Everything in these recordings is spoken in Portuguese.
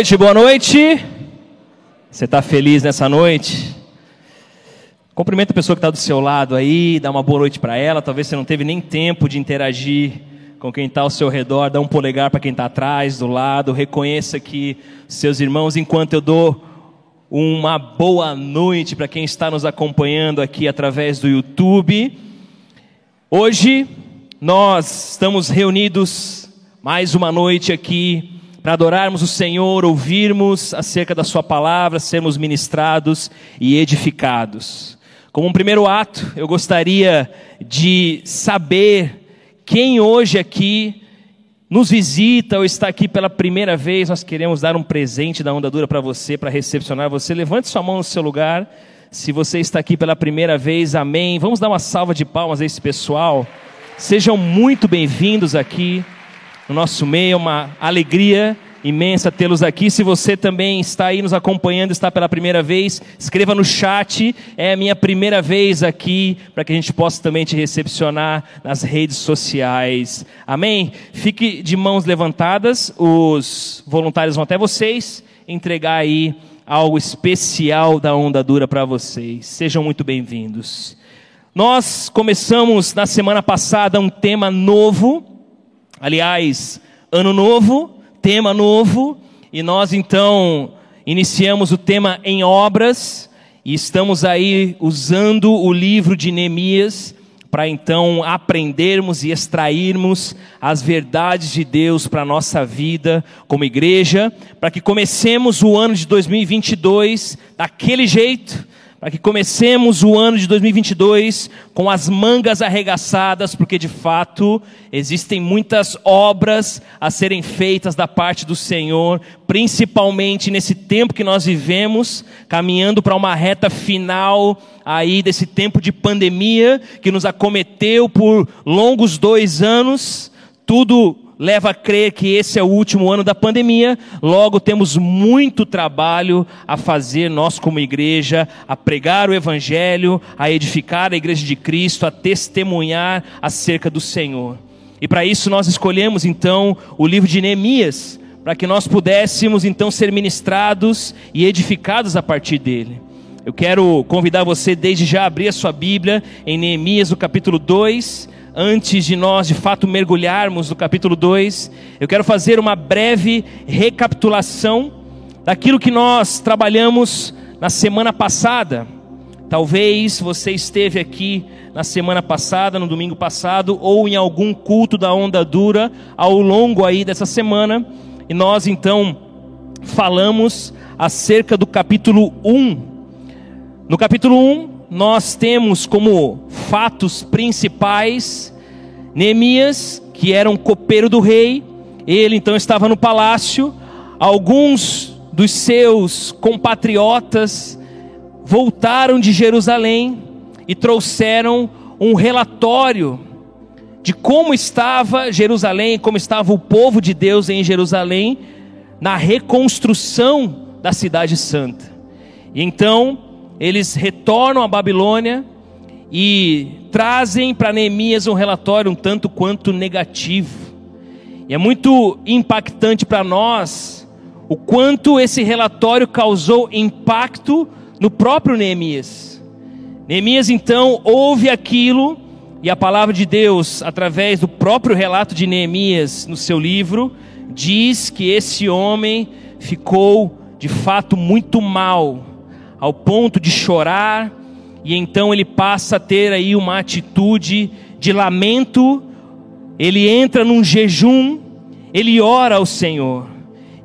noite, boa noite. Você está feliz nessa noite? Cumprimenta a pessoa que está do seu lado aí, dá uma boa noite para ela. Talvez você não teve nem tempo de interagir com quem está ao seu redor. Dá um polegar para quem está atrás, do lado. Reconheça que seus irmãos, enquanto eu dou uma boa noite para quem está nos acompanhando aqui através do YouTube. Hoje nós estamos reunidos mais uma noite aqui para adorarmos o Senhor, ouvirmos acerca da Sua palavra, sermos ministrados e edificados. Como um primeiro ato, eu gostaria de saber quem hoje aqui nos visita ou está aqui pela primeira vez. Nós queremos dar um presente da Onda Dura para você, para recepcionar você. Levante sua mão no seu lugar. Se você está aqui pela primeira vez, amém. Vamos dar uma salva de palmas a esse pessoal. Sejam muito bem-vindos aqui no nosso meio, uma alegria imensa tê-los aqui. Se você também está aí nos acompanhando, está pela primeira vez, escreva no chat. É a minha primeira vez aqui, para que a gente possa também te recepcionar nas redes sociais. Amém? Fique de mãos levantadas, os voluntários vão até vocês entregar aí algo especial da onda dura para vocês. Sejam muito bem-vindos. Nós começamos na semana passada um tema novo Aliás, ano novo, tema novo, e nós então iniciamos o tema em obras, e estamos aí usando o livro de Neemias para então aprendermos e extrairmos as verdades de Deus para a nossa vida como igreja, para que comecemos o ano de 2022 daquele jeito, para que comecemos o ano de 2022 com as mangas arregaçadas, porque de fato existem muitas obras a serem feitas da parte do Senhor, principalmente nesse tempo que nós vivemos, caminhando para uma reta final aí desse tempo de pandemia que nos acometeu por longos dois anos, tudo leva a crer que esse é o último ano da pandemia, logo temos muito trabalho a fazer nós como igreja, a pregar o evangelho, a edificar a igreja de Cristo, a testemunhar acerca do Senhor. E para isso nós escolhemos então o livro de Neemias, para que nós pudéssemos então ser ministrados e edificados a partir dele. Eu quero convidar você desde já a abrir a sua Bíblia em Neemias, no capítulo 2, antes de nós de fato mergulharmos no capítulo 2, eu quero fazer uma breve recapitulação daquilo que nós trabalhamos na semana passada. Talvez você esteve aqui na semana passada, no domingo passado, ou em algum culto da onda dura ao longo aí dessa semana, e nós então falamos acerca do capítulo 1. No capítulo 1, nós temos como fatos principais Neemias, que era um copeiro do rei, ele então estava no palácio, alguns dos seus compatriotas voltaram de Jerusalém e trouxeram um relatório de como estava Jerusalém, como estava o povo de Deus em Jerusalém na reconstrução da cidade santa. E então eles retornam à Babilônia e trazem para Neemias um relatório um tanto quanto negativo. E é muito impactante para nós o quanto esse relatório causou impacto no próprio Neemias. Neemias então ouve aquilo e a palavra de Deus, através do próprio relato de Neemias no seu livro, diz que esse homem ficou de fato muito mal ao ponto de chorar, e então ele passa a ter aí uma atitude de lamento, ele entra num jejum, ele ora ao Senhor.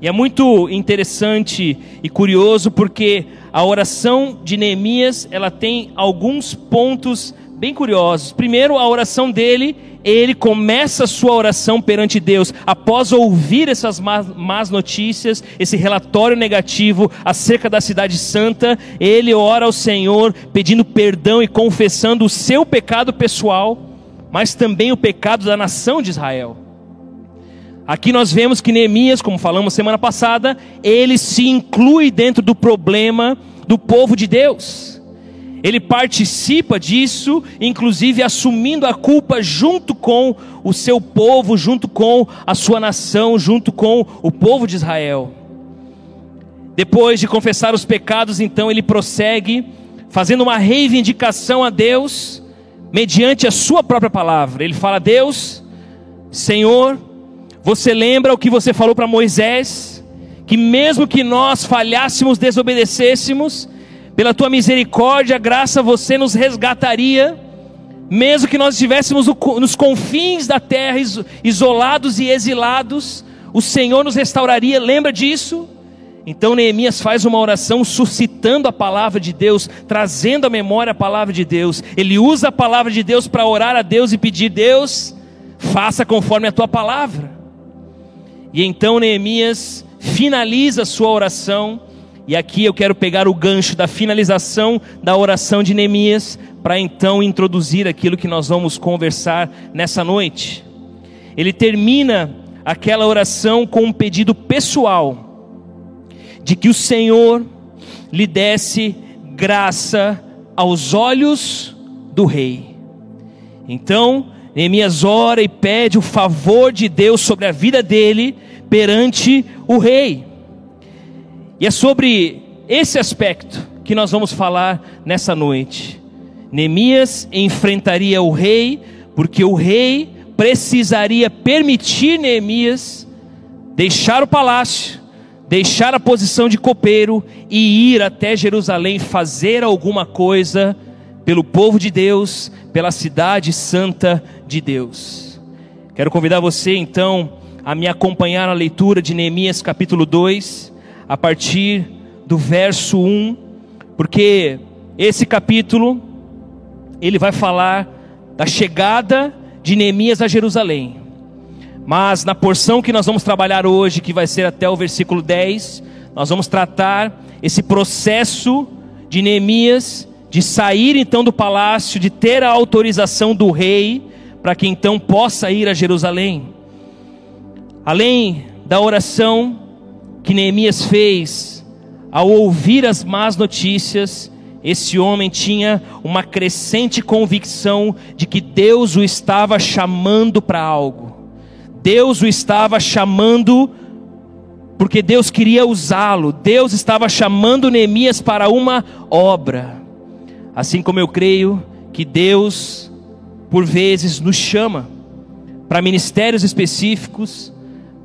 E é muito interessante e curioso porque a oração de Neemias, ela tem alguns pontos bem curiosos. Primeiro, a oração dele ele começa a sua oração perante Deus, após ouvir essas más notícias, esse relatório negativo acerca da cidade santa, ele ora ao Senhor pedindo perdão e confessando o seu pecado pessoal, mas também o pecado da nação de Israel. Aqui nós vemos que Neemias, como falamos semana passada, ele se inclui dentro do problema do povo de Deus ele participa disso, inclusive assumindo a culpa junto com o seu povo, junto com a sua nação, junto com o povo de Israel. Depois de confessar os pecados, então ele prossegue, fazendo uma reivindicação a Deus, mediante a sua própria palavra. Ele fala: Deus, Senhor, você lembra o que você falou para Moisés? Que mesmo que nós falhássemos, desobedecêssemos, pela tua misericórdia, graça, você nos resgataria, mesmo que nós estivéssemos nos confins da terra, isolados e exilados, o Senhor nos restauraria. Lembra disso? Então Neemias faz uma oração suscitando a palavra de Deus, trazendo à memória a palavra de Deus. Ele usa a palavra de Deus para orar a Deus e pedir: Deus, faça conforme a tua palavra. E então Neemias finaliza a sua oração, e aqui eu quero pegar o gancho da finalização da oração de Neemias, para então introduzir aquilo que nós vamos conversar nessa noite. Ele termina aquela oração com um pedido pessoal de que o Senhor lhe desse graça aos olhos do rei. Então, Neemias ora e pede o favor de Deus sobre a vida dele perante o rei. E é sobre esse aspecto que nós vamos falar nessa noite. Neemias enfrentaria o rei, porque o rei precisaria permitir Neemias deixar o palácio deixar a posição de copeiro e ir até Jerusalém fazer alguma coisa pelo povo de Deus, pela cidade santa de Deus. Quero convidar você então a me acompanhar na leitura de Neemias capítulo 2, a partir do verso 1, porque esse capítulo ele vai falar da chegada de Neemias a Jerusalém. Mas na porção que nós vamos trabalhar hoje, que vai ser até o versículo 10, nós vamos tratar esse processo de Neemias de sair então do palácio, de ter a autorização do rei para que então possa ir a Jerusalém. Além da oração que Neemias fez ao ouvir as más notícias, esse homem tinha uma crescente convicção de que Deus o estava chamando para algo. Deus o estava chamando, porque Deus queria usá-lo, Deus estava chamando Neemias para uma obra. Assim como eu creio que Deus, por vezes, nos chama para ministérios específicos,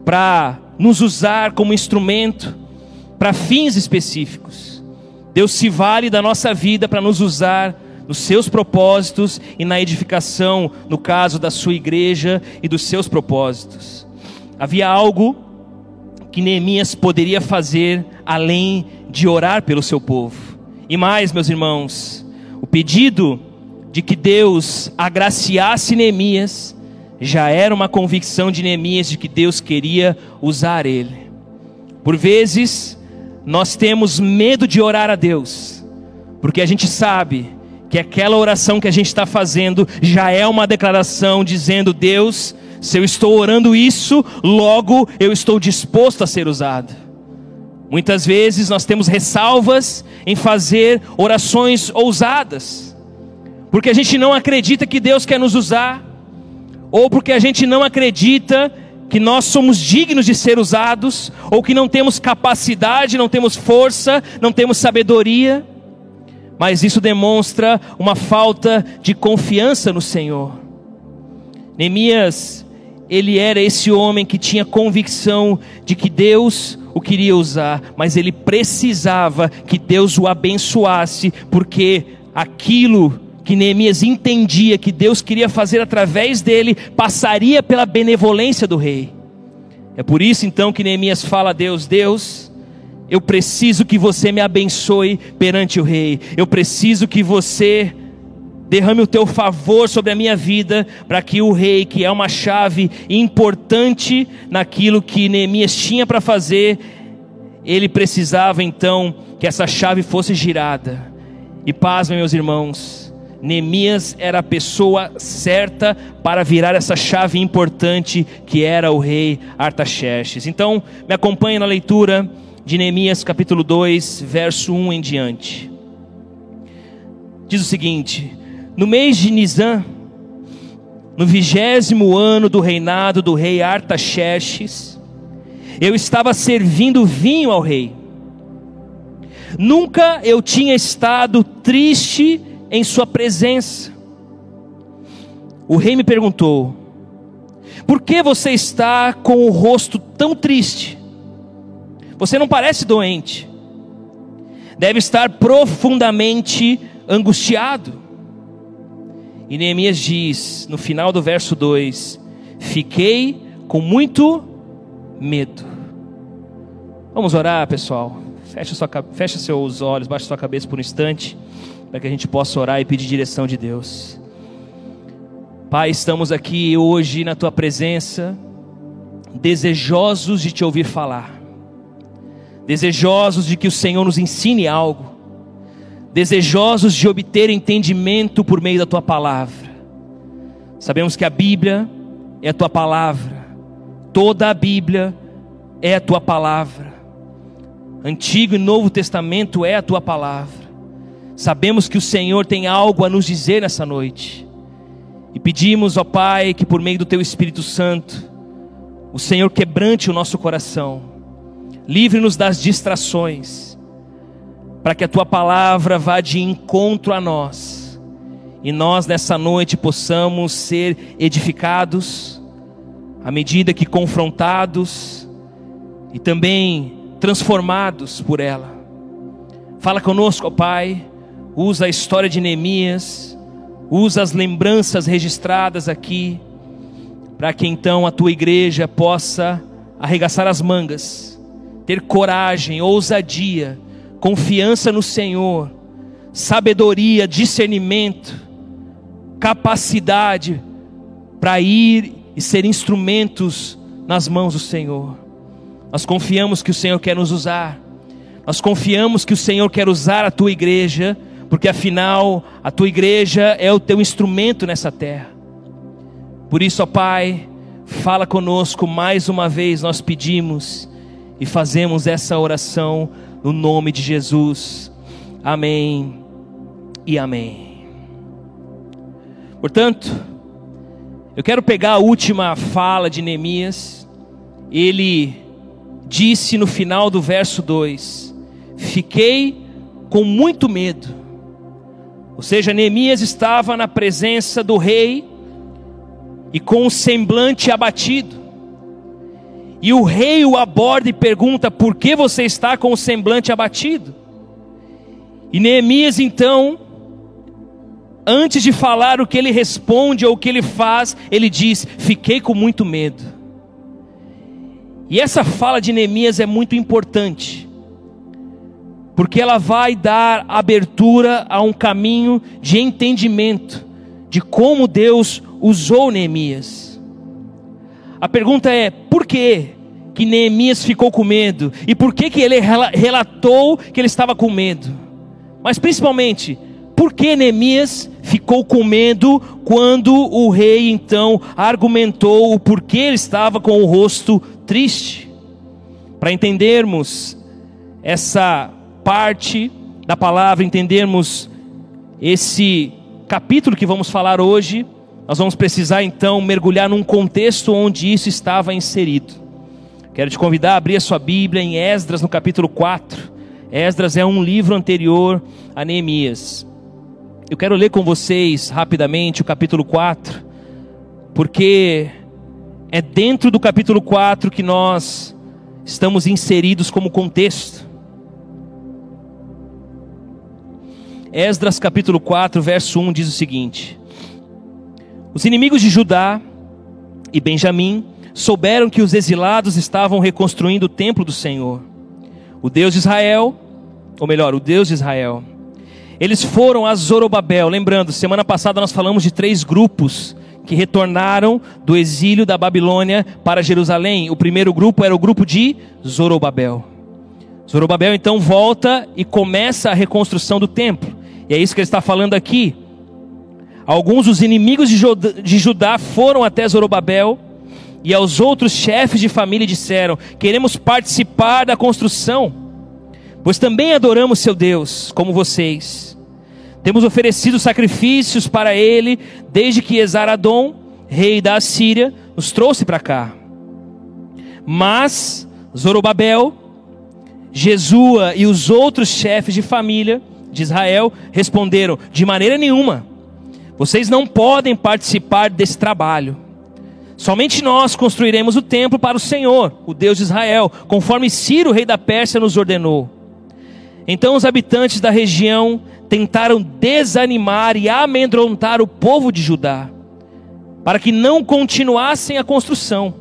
para nos usar como instrumento, para fins específicos. Deus se vale da nossa vida para nos usar nos seus propósitos e na edificação, no caso da sua igreja e dos seus propósitos. Havia algo que Neemias poderia fazer além de orar pelo seu povo. E mais, meus irmãos, o pedido de que Deus agraciasse Neemias já era uma convicção de Neemias de que Deus queria usar ele. Por vezes, nós temos medo de orar a Deus, porque a gente sabe que aquela oração que a gente está fazendo já é uma declaração dizendo: Deus, se eu estou orando isso, logo eu estou disposto a ser usado. Muitas vezes nós temos ressalvas em fazer orações ousadas, porque a gente não acredita que Deus quer nos usar, ou porque a gente não acredita que nós somos dignos de ser usados, ou que não temos capacidade, não temos força, não temos sabedoria mas isso demonstra uma falta de confiança no Senhor. Neemias, ele era esse homem que tinha convicção de que Deus o queria usar, mas ele precisava que Deus o abençoasse, porque aquilo que Neemias entendia que Deus queria fazer através dele passaria pela benevolência do rei. É por isso então que Neemias fala a Deus: Deus, eu preciso que você me abençoe perante o Rei. Eu preciso que você derrame o teu favor sobre a minha vida, para que o Rei, que é uma chave importante naquilo que Neemias tinha para fazer, ele precisava então que essa chave fosse girada. E paz, meus irmãos, Neemias era a pessoa certa para virar essa chave importante que era o rei Artaxerxes. Então, me acompanhe na leitura de Neemias capítulo 2, verso 1 em diante. Diz o seguinte: No mês de Nisan, no vigésimo ano do reinado do rei Artaxerxes, eu estava servindo vinho ao rei. Nunca eu tinha estado triste em Sua presença. O rei me perguntou: Por que você está com o rosto tão triste? Você não parece doente. Deve estar profundamente angustiado. E Neemias diz, no final do verso 2: Fiquei com muito medo. Vamos orar, pessoal. Fecha, sua, fecha seus olhos, baixa sua cabeça por um instante, para que a gente possa orar e pedir direção de Deus. Pai, estamos aqui hoje na tua presença, desejosos de te ouvir falar, desejosos de que o Senhor nos ensine algo, desejosos de obter entendimento por meio da tua palavra. Sabemos que a Bíblia é a tua palavra, toda a Bíblia é a tua palavra. Antigo e Novo Testamento é a tua palavra. Sabemos que o Senhor tem algo a nos dizer nessa noite. E pedimos, ó Pai, que por meio do teu Espírito Santo, o Senhor quebrante o nosso coração. Livre-nos das distrações, para que a tua palavra vá de encontro a nós. E nós nessa noite possamos ser edificados à medida que confrontados e também transformados por ela. Fala conosco, ó Pai, usa a história de Neemias, usa as lembranças registradas aqui, para que então a tua igreja possa arregaçar as mangas, ter coragem, ousadia, confiança no Senhor, sabedoria, discernimento, capacidade para ir e ser instrumentos nas mãos do Senhor. Nós confiamos que o Senhor quer nos usar. Nós confiamos que o Senhor quer usar a tua igreja, porque afinal a tua igreja é o teu instrumento nessa terra. Por isso, ó Pai, fala conosco mais uma vez, nós pedimos e fazemos essa oração no nome de Jesus. Amém e amém. Portanto, eu quero pegar a última fala de Neemias. Ele disse no final do verso 2: Fiquei com muito medo. Ou seja, Neemias estava na presença do rei e com o semblante abatido. E o rei o aborda e pergunta: Por que você está com o semblante abatido? E Neemias então, antes de falar o que ele responde ou o que ele faz, ele diz: Fiquei com muito medo. E essa fala de Neemias é muito importante, porque ela vai dar abertura a um caminho de entendimento de como Deus usou Neemias. A pergunta é: por que que Neemias ficou com medo? E por que que ele relatou que ele estava com medo? Mas principalmente, por que Neemias ficou com medo quando o rei então argumentou o porquê ele estava com o rosto triste. Para entendermos essa parte da palavra, entendermos esse capítulo que vamos falar hoje, nós vamos precisar então mergulhar num contexto onde isso estava inserido. Quero te convidar a abrir a sua Bíblia em Esdras, no capítulo 4. Esdras é um livro anterior a Neemias. Eu quero ler com vocês rapidamente o capítulo 4, porque é dentro do capítulo 4 que nós estamos inseridos como contexto. Esdras capítulo 4, verso 1 diz o seguinte: Os inimigos de Judá e Benjamim souberam que os exilados estavam reconstruindo o templo do Senhor, o Deus de Israel, ou melhor, o Deus de Israel. Eles foram a Zorobabel, lembrando, semana passada nós falamos de três grupos que retornaram do exílio da Babilônia para Jerusalém. O primeiro grupo era o grupo de Zorobabel. Zorobabel então volta e começa a reconstrução do templo. E é isso que ele está falando aqui. Alguns dos inimigos de Judá foram até Zorobabel e aos outros chefes de família disseram: Queremos participar da construção, pois também adoramos seu Deus, como vocês. Temos oferecido sacrifícios para ele desde que Esaradom, rei da Assíria, nos trouxe para cá. Mas Zorobabel Jesua e os outros chefes de família de Israel responderam: De maneira nenhuma, vocês não podem participar desse trabalho. Somente nós construiremos o templo para o Senhor, o Deus de Israel, conforme Ciro, rei da Pérsia, nos ordenou. Então os habitantes da região tentaram desanimar e amedrontar o povo de Judá, para que não continuassem a construção.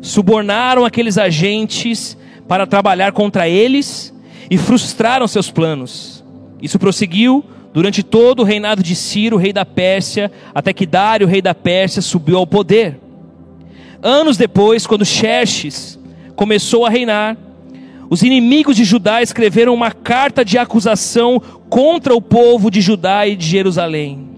Subornaram aqueles agentes para trabalhar contra eles e frustraram seus planos. Isso prosseguiu durante todo o reinado de Ciro, rei da Pérsia, até que Dário, rei da Pérsia, subiu ao poder. Anos depois, quando Xerxes começou a reinar, os inimigos de Judá escreveram uma carta de acusação contra o povo de Judá e de Jerusalém.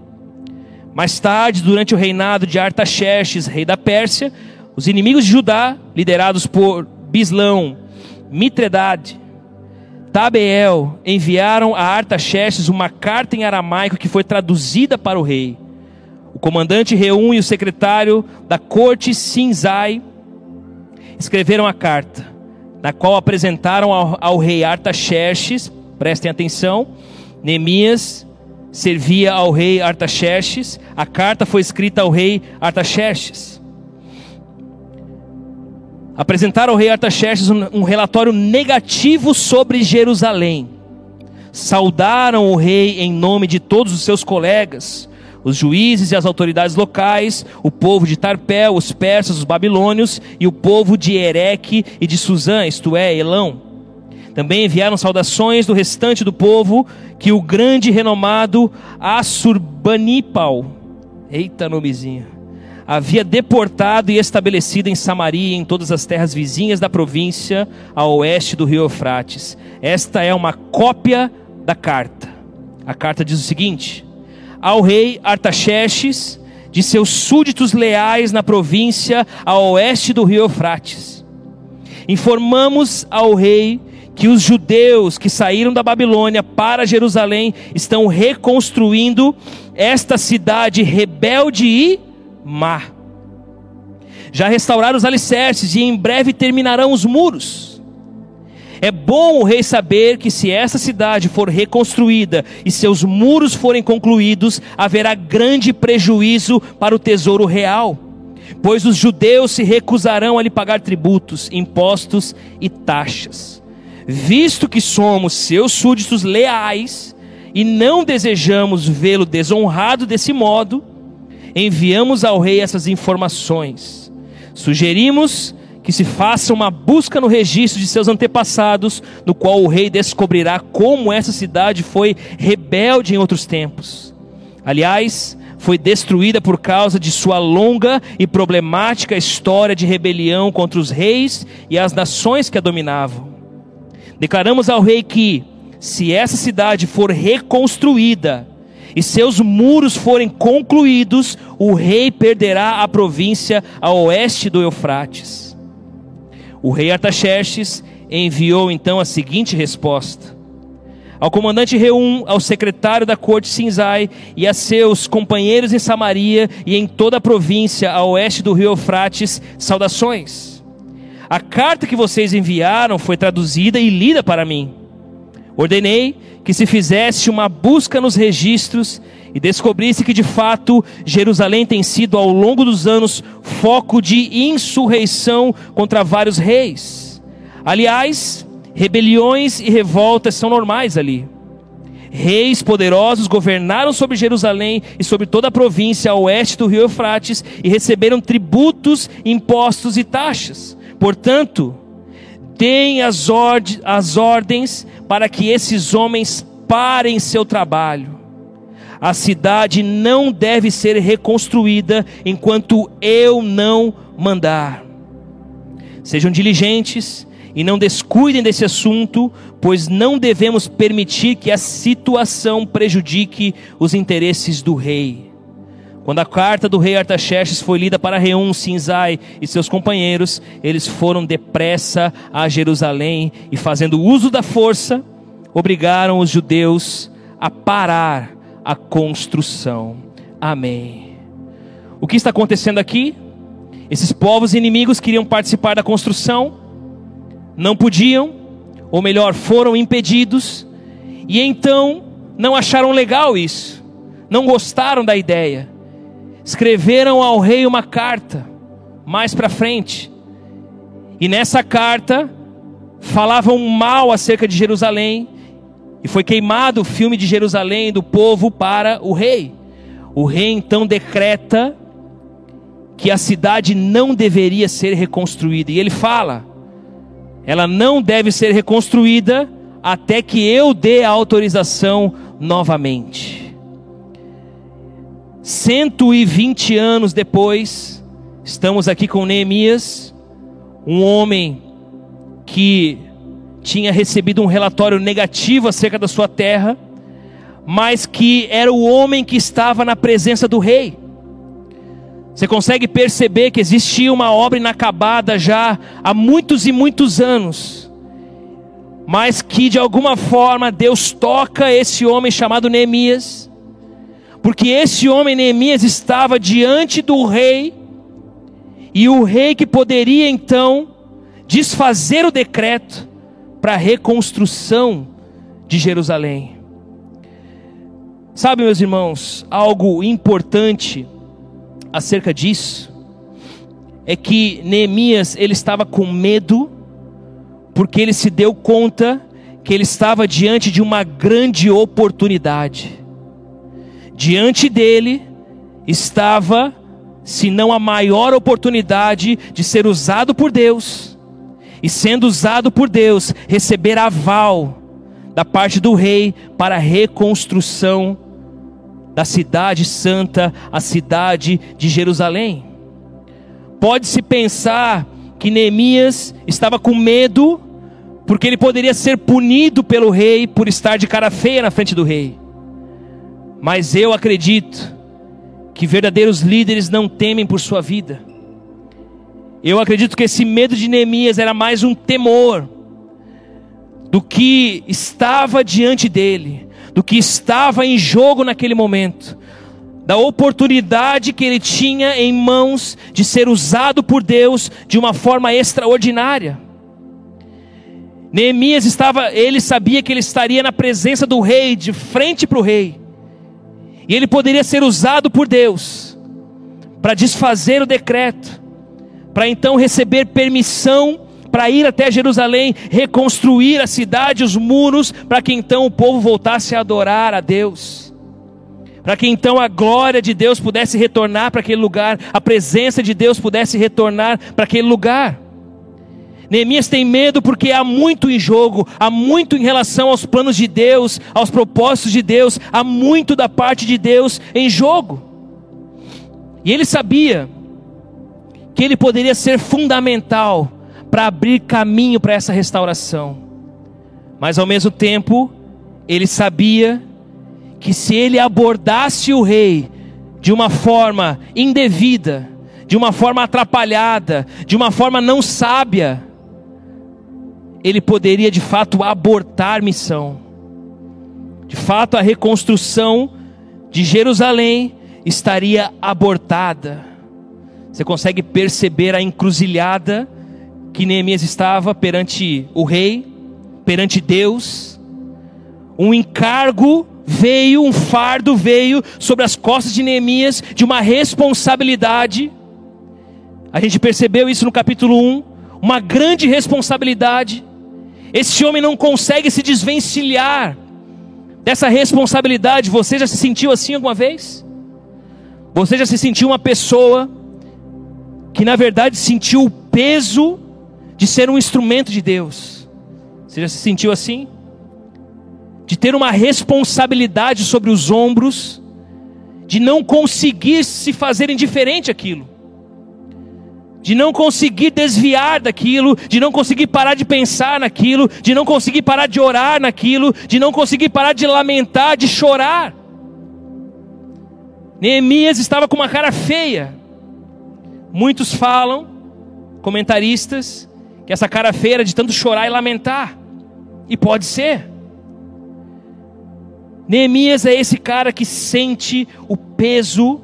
Mais tarde, durante o reinado de Artaxerxes, rei da Pérsia, os inimigos de Judá, liderados por Bislão, Mitredade, Tabeel, enviaram a Artaxerxes uma carta em aramaico que foi traduzida para o rei. O comandante Reum e o secretário da corte Sinzai escreveram a carta, na qual apresentaram ao, ao rei Artaxerxes, prestem atenção, Neemias servia ao rei Artaxerxes, a carta foi escrita ao rei Artaxerxes. Apresentaram ao rei Artaxerxes um, relatório negativo sobre Jerusalém. Saudaram o rei em nome de todos os seus colegas, os juízes e as autoridades locais, o povo de Tarpel, os persas, os babilônios e o povo de Ereque e de Suzã, isto é, Elão. Também enviaram saudações do restante do povo que o grande renomado Assurbanipal, eita nomezinho, havia deportado e estabelecido em Samaria e em todas as terras vizinhas da província a oeste do rio Eufrates. Esta é uma cópia da carta. A carta diz o seguinte: Ao rei Artaxerxes, de seus súditos leais na província a oeste do rio Eufrates. Informamos ao rei que os judeus que saíram da Babilônia para Jerusalém estão reconstruindo esta cidade rebelde e má. Já restauraram os alicerces e em breve terminarão os muros. É bom o rei saber que se essa cidade for reconstruída e seus muros forem concluídos, haverá grande prejuízo para o tesouro real, pois os judeus se recusarão a lhe pagar tributos, impostos e taxas visto que somos seus súditos leais e não desejamos vê-lo desonrado desse modo, enviamos ao rei essas informações. Sugerimos que se faça uma busca no registro de seus antepassados, no qual o rei descobrirá como essa cidade foi rebelde em outros tempos. Aliás, foi destruída por causa de sua longa e problemática história de rebelião contra os reis e as nações que a dominavam. Declaramos ao rei que, se essa cidade for reconstruída e seus muros forem concluídos, o rei perderá a província a oeste do Eufrates. O rei Artaxerxes enviou então a seguinte resposta: ao comandante Reum, ao secretário da corte Sinzai e a seus companheiros em Samaria e em toda a província a oeste do rio Eufrates, saudações. A carta que vocês enviaram foi traduzida e lida para mim. Ordenei que se fizesse uma busca nos registros e descobrisse que de fato Jerusalém tem sido ao longo dos anos foco de insurreição contra vários reis. Aliás, rebeliões e revoltas são normais ali. Reis poderosos governaram sobre Jerusalém e sobre toda a província a oeste do rio Eufrates e receberam tributos, impostos e taxas. Portanto, deem as, as ordens para que esses homens parem seu trabalho. A cidade não deve ser reconstruída enquanto eu não mandar. Sejam diligentes e não descuidem desse assunto, pois não devemos permitir que a situação prejudique os interesses do rei. Quando a carta do rei Artaxerxes foi lida para Reum, Sinzai e seus companheiros, eles foram depressa a Jerusalém e, fazendo uso da força, obrigaram os judeus a parar a construção. Amém. O que está acontecendo aqui? Esses povos inimigos queriam participar da construção, não podiam, ou melhor, foram impedidos, e então não acharam legal isso, não gostaram da ideia. Escreveram ao rei uma carta, mais para frente, e nessa carta falavam mal acerca de Jerusalém, e foi queimado o filme de Jerusalém do povo para o rei. O rei então decreta que a cidade não deveria ser reconstruída. E ele fala: ela não deve ser reconstruída até que eu dê a autorização novamente. 120 anos depois, estamos aqui com Neemias, um homem que tinha recebido um relatório negativo acerca da sua terra, mas que era o homem que estava na presença do rei. Você consegue perceber que existia uma obra inacabada já há muitos e muitos anos, mas que de alguma forma Deus toca esse homem chamado Neemias, porque esse homem Neemias estava diante do rei, e o rei que poderia então desfazer o decreto para a reconstrução de Jerusalém. Sabe, meus irmãos, algo importante acerca disso é que Neemias ele estava com medo porque ele se deu conta que ele estava diante de uma grande oportunidade. Diante dele estava, se não a maior oportunidade de ser usado por Deus, e sendo usado por Deus, receber aval da parte do rei para a reconstrução da cidade santa, a cidade de Jerusalém. Pode-se pensar que Neemias estava com medo, porque ele poderia ser punido pelo rei por estar de cara feia na frente do rei. Mas eu acredito que verdadeiros líderes não temem por sua vida. Eu acredito que esse medo de Neemias era mais um temor do que estava diante dele do que estava em jogo naquele momento, da oportunidade que ele tinha em mãos de ser usado por Deus de uma forma extraordinária. Neemias estava, ele sabia que ele estaria na presença do rei, de frente para o rei, e ele poderia ser usado por Deus para desfazer o decreto, para então receber permissão para ir até Jerusalém, reconstruir a cidade, os muros, para que então o povo voltasse a adorar a Deus. Para que então a glória de Deus pudesse retornar para aquele lugar, a presença de Deus pudesse retornar para aquele lugar. Neemias tem medo porque há muito em jogo, há muito em relação aos planos de Deus, aos propósitos de Deus, há muito da parte de Deus em jogo. E ele sabia que ele poderia ser fundamental para abrir caminho para essa restauração. Mas ao mesmo tempo, ele sabia que se ele abordasse o rei de uma forma indevida, de uma forma atrapalhada, de uma forma não sábia, ele poderia de fato abortar missão. De fato, a reconstrução de Jerusalém estaria abortada. Você consegue perceber a encruzilhada que Neemias estava perante o rei, perante Deus. Um encargo veio, um fardo veio sobre as costas de Neemias de uma responsabilidade. A gente percebeu isso no capítulo 1, uma grande responsabilidade. Esse homem não consegue se desvencilhar dessa responsabilidade. Você já se sentiu assim alguma vez? Você já se sentiu uma pessoa que na verdade sentiu o peso de ser um instrumento de Deus. Você já se sentiu assim? De ter uma responsabilidade sobre os ombros, de não conseguir se fazer indiferente aquilo, de não conseguir desviar daquilo, de não conseguir parar de pensar naquilo, de não conseguir parar de orar naquilo, de não conseguir parar de lamentar, de chorar. Neemias estava com uma cara feia. Muitos falam, comentaristas, que essa cara feia de tanto chorar e lamentar. E pode ser. Neemias é esse cara que sente o peso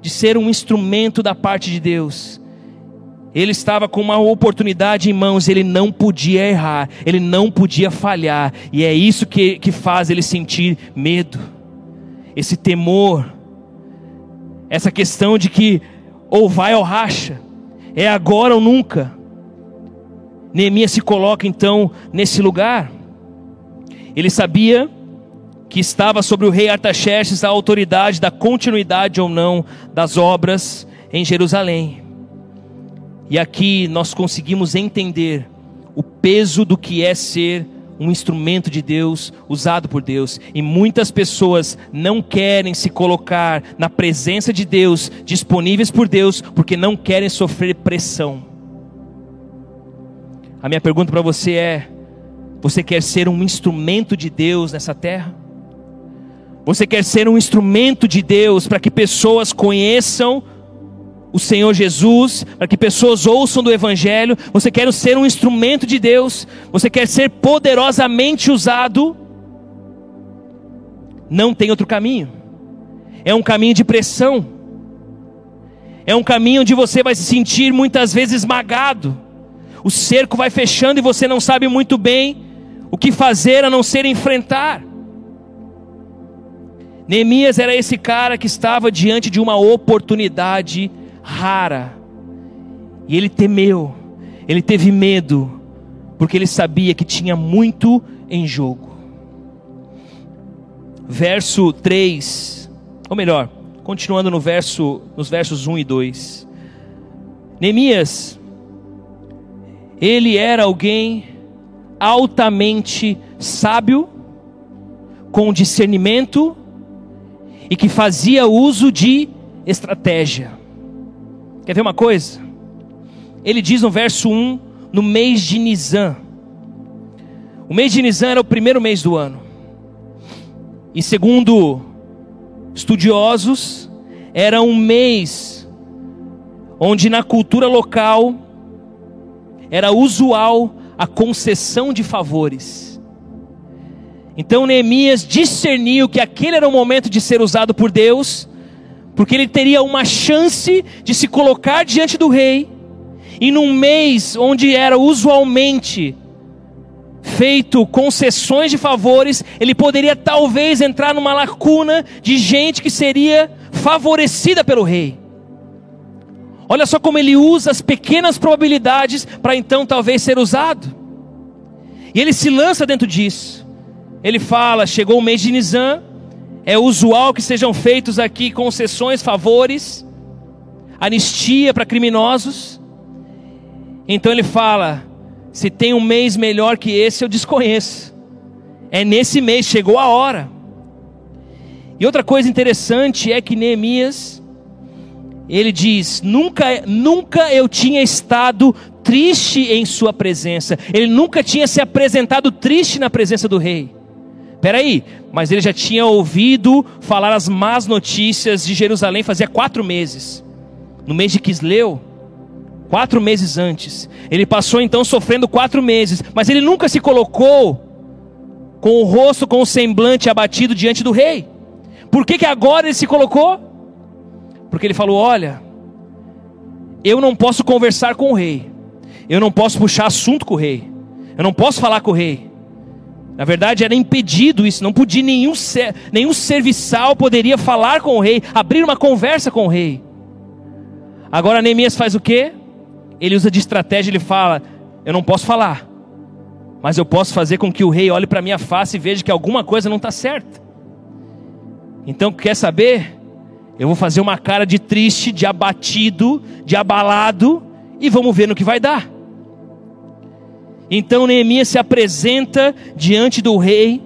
de ser um instrumento da parte de Deus. Ele estava com uma oportunidade em mãos, ele não podia errar, ele não podia falhar, e é isso que, que faz ele sentir medo, esse temor, essa questão de que ou vai ou racha, é agora ou nunca. Neemias se coloca então nesse lugar, ele sabia que estava sobre o rei Artaxerxes a autoridade da continuidade ou não das obras em Jerusalém. E aqui nós conseguimos entender o peso do que é ser um instrumento de Deus, usado por Deus. E muitas pessoas não querem se colocar na presença de Deus, disponíveis por Deus, porque não querem sofrer pressão. A minha pergunta para você é: você quer ser um instrumento de Deus nessa terra? Você quer ser um instrumento de Deus para que pessoas conheçam o Senhor Jesus, para que pessoas ouçam do Evangelho. Você quer ser um instrumento de Deus. Você quer ser poderosamente usado. Não tem outro caminho. É um caminho de pressão. É um caminho onde você vai se sentir muitas vezes esmagado. O cerco vai fechando e você não sabe muito bem o que fazer a não ser enfrentar. Neemias era esse cara que estava diante de uma oportunidade rara. E ele temeu, ele teve medo, porque ele sabia que tinha muito em jogo. Verso 3, ou melhor, continuando no verso, nos versos 1 e 2. Neemias, ele era alguém altamente sábio, com discernimento e que fazia uso de estratégia. Quer ver uma coisa? Ele diz no verso 1, no mês de Nisan. O mês de Nisan era o primeiro mês do ano. E segundo estudiosos, era um mês onde na cultura local era usual a concessão de favores. Então Neemias discerniu que aquele era o momento de ser usado por Deus porque ele teria uma chance de se colocar diante do rei, e num mês onde era usualmente feito concessões de favores, ele poderia talvez entrar numa lacuna de gente que seria favorecida pelo rei. Olha só como ele usa as pequenas probabilidades para então talvez ser usado. E ele se lança dentro disso. Ele fala: chegou o mês de Nisan, é usual que sejam feitos aqui concessões, favores, anistia para criminosos. Então ele fala: se tem um mês melhor que esse, eu desconheço. É nesse mês, chegou a hora. E outra coisa interessante é que Neemias, ele diz: nunca, nunca eu tinha estado triste em sua presença. Ele nunca tinha se apresentado triste na presença do rei. Peraí, mas ele já tinha ouvido falar as más notícias de Jerusalém fazia quatro meses. No mês de Quisleu, quatro meses antes. Ele passou então sofrendo quatro meses, mas ele nunca se colocou com o rosto, com o semblante abatido diante do rei. Por que, que agora ele se colocou? Porque ele falou: Olha, eu não posso conversar com o rei, eu não posso puxar assunto com o rei, eu não posso falar com o rei. Na verdade, era impedido isso, não podia nenhum, nenhum serviçal poderia falar com o rei, abrir uma conversa com o rei. Agora Neemias faz o quê? Ele usa de estratégia, ele fala: Eu não posso falar, mas eu posso fazer com que o rei olhe para minha face e veja que alguma coisa não está certa. Então, quer saber? Eu vou fazer uma cara de triste, de abatido, de abalado, e vamos ver no que vai dar. Então Neemias se apresenta diante do rei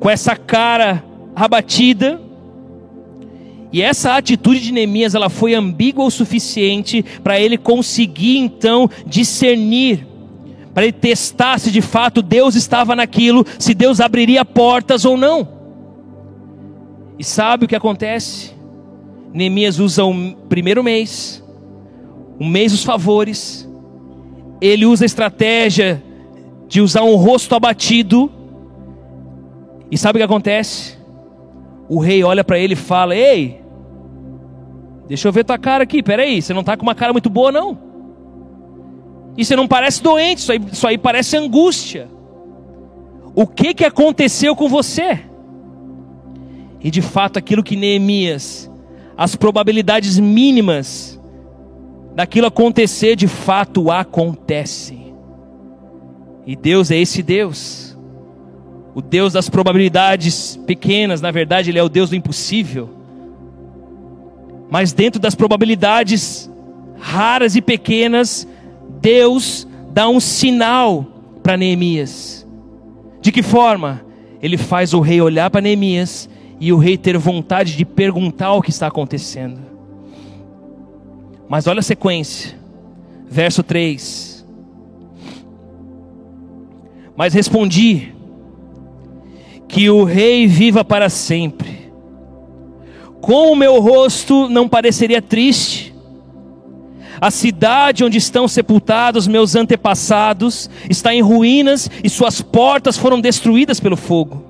com essa cara abatida. E essa atitude de Neemias, ela foi ambígua o suficiente para ele conseguir então discernir, para ele testar se de fato Deus estava naquilo, se Deus abriria portas ou não. E sabe o que acontece? Neemias usa o primeiro mês, o mês dos favores, ele usa a estratégia de usar um rosto abatido. E sabe o que acontece? O rei olha para ele e fala: Ei, deixa eu ver tua cara aqui, peraí, você não está com uma cara muito boa, não. Isso não parece doente, isso aí, isso aí parece angústia. O que, que aconteceu com você? E de fato, aquilo que Neemias, as probabilidades mínimas daquilo acontecer, de fato acontecem. E Deus é esse Deus, o Deus das probabilidades pequenas, na verdade, Ele é o Deus do impossível. Mas dentro das probabilidades raras e pequenas, Deus dá um sinal para Neemias. De que forma? Ele faz o rei olhar para Neemias e o rei ter vontade de perguntar o que está acontecendo. Mas olha a sequência, verso 3: Mas respondi, que o rei viva para sempre. Com o meu rosto não pareceria triste. A cidade onde estão sepultados meus antepassados está em ruínas e suas portas foram destruídas pelo fogo.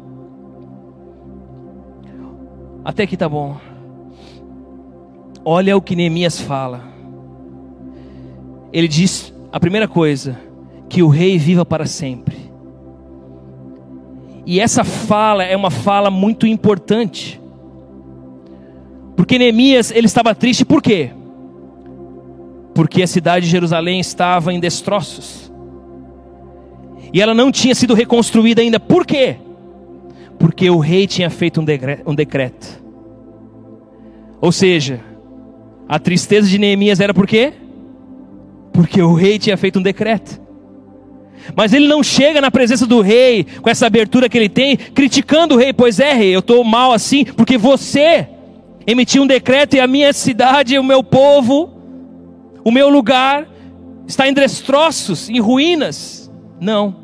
Até aqui tá bom. Olha o que Neemias fala. Ele diz a primeira coisa, que o rei viva para sempre. E essa fala é uma fala muito importante. Porque Neemias, ele estava triste por quê? Porque a cidade de Jerusalém estava em destroços. E ela não tinha sido reconstruída ainda. Por quê? Porque o rei tinha feito um decreto. Ou seja, a tristeza de Neemias era por quê? Porque o rei tinha feito um decreto. Mas ele não chega na presença do rei com essa abertura que ele tem, criticando o rei, pois é, rei, eu estou mal assim, porque você emitiu um decreto e a minha cidade, o meu povo, o meu lugar está em destroços, em ruínas. Não.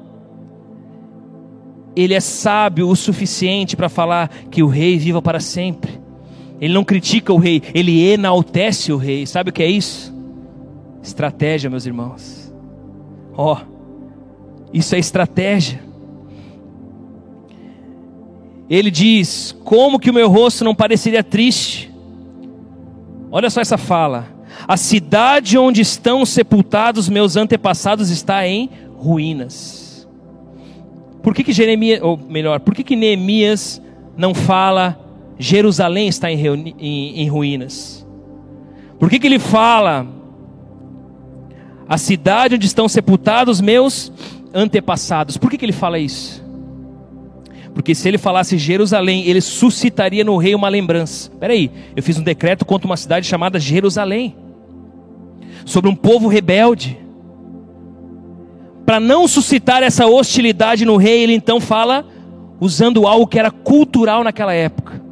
Ele é sábio o suficiente para falar que o rei viva para sempre. Ele não critica o rei, ele enaltece o rei. Sabe o que é isso? Estratégia, meus irmãos. Ó, oh, isso é estratégia. Ele diz: Como que o meu rosto não pareceria triste? Olha só essa fala. A cidade onde estão sepultados meus antepassados está em ruínas. Por que, que Jeremias, ou melhor, por que, que Neemias não fala Jerusalém está em, em, em ruínas? Por que, que ele fala a cidade onde estão sepultados meus antepassados? Por que, que ele fala isso? Porque se ele falasse Jerusalém, ele suscitaria no rei uma lembrança. Espera aí, eu fiz um decreto contra uma cidade chamada Jerusalém, sobre um povo rebelde para não suscitar essa hostilidade no rei, ele então fala usando algo que era cultural naquela época.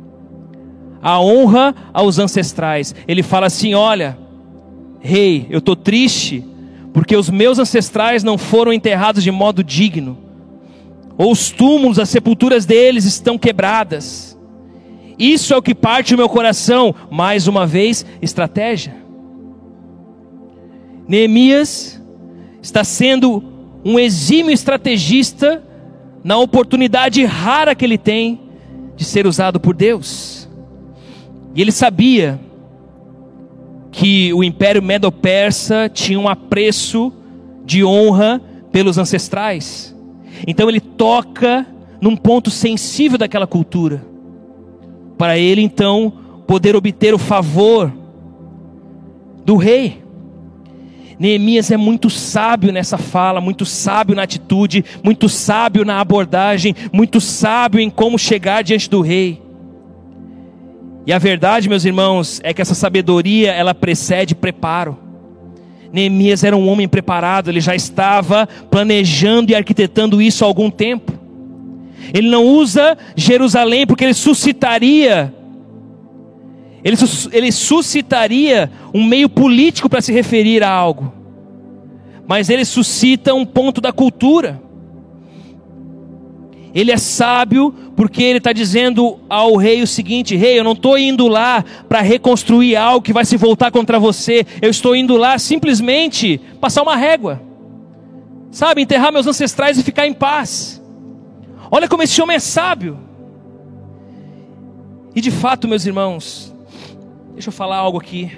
A honra aos ancestrais. Ele fala assim: "Olha, rei, eu estou triste porque os meus ancestrais não foram enterrados de modo digno. Ou os túmulos, as sepulturas deles estão quebradas. Isso é o que parte o meu coração. Mais uma vez, estratégia. Neemias está sendo um exímio estrategista na oportunidade rara que ele tem de ser usado por Deus. E ele sabia que o Império Medo-Persa tinha um apreço de honra pelos ancestrais. Então ele toca num ponto sensível daquela cultura, para ele então poder obter o favor do rei. Neemias é muito sábio nessa fala, muito sábio na atitude, muito sábio na abordagem, muito sábio em como chegar diante do rei. E a verdade, meus irmãos, é que essa sabedoria, ela precede preparo. Neemias era um homem preparado, ele já estava planejando e arquitetando isso há algum tempo. Ele não usa Jerusalém porque ele suscitaria ele, ele suscitaria um meio político para se referir a algo, mas ele suscita um ponto da cultura. Ele é sábio porque ele está dizendo ao rei o seguinte: Rei, eu não estou indo lá para reconstruir algo que vai se voltar contra você, eu estou indo lá simplesmente passar uma régua, sabe, enterrar meus ancestrais e ficar em paz. Olha como esse homem é sábio. E de fato, meus irmãos, Deixa eu falar algo aqui.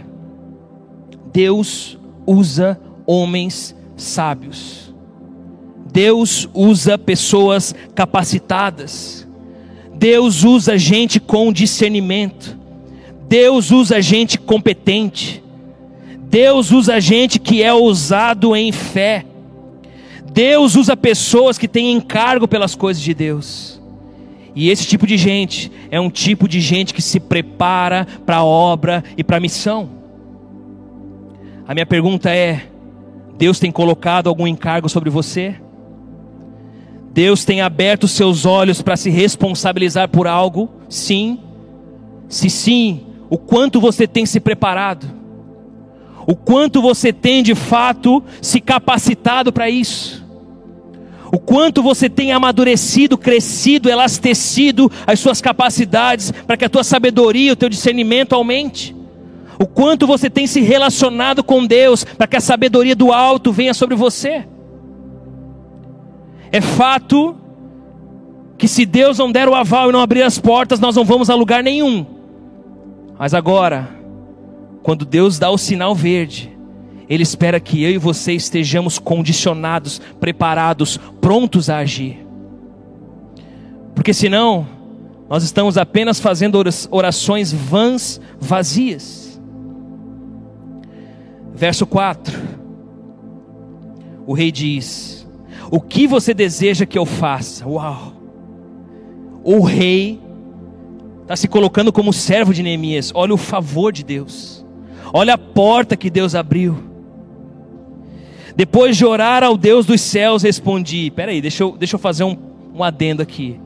Deus usa homens sábios. Deus usa pessoas capacitadas. Deus usa gente com discernimento. Deus usa gente competente. Deus usa gente que é ousado em fé. Deus usa pessoas que têm encargo pelas coisas de Deus. E esse tipo de gente é um tipo de gente que se prepara para a obra e para a missão. A minha pergunta é: Deus tem colocado algum encargo sobre você? Deus tem aberto seus olhos para se responsabilizar por algo? Sim. Se sim, o quanto você tem se preparado? O quanto você tem de fato se capacitado para isso? O quanto você tem amadurecido, crescido, elastecido as suas capacidades para que a tua sabedoria, o teu discernimento aumente? O quanto você tem se relacionado com Deus para que a sabedoria do alto venha sobre você? É fato que se Deus não der o aval e não abrir as portas, nós não vamos a lugar nenhum. Mas agora, quando Deus dá o sinal verde, Ele espera que eu e você estejamos condicionados, preparados, prontos a agir. Porque senão, nós estamos apenas fazendo orações vãs, vazias. Verso 4. O rei diz: o que você deseja que eu faça? Uau! O rei está se colocando como servo de Neemias. Olha o favor de Deus. Olha a porta que Deus abriu. Depois de orar ao Deus dos céus, respondi: Peraí, deixa eu, deixa eu fazer um, um adendo aqui.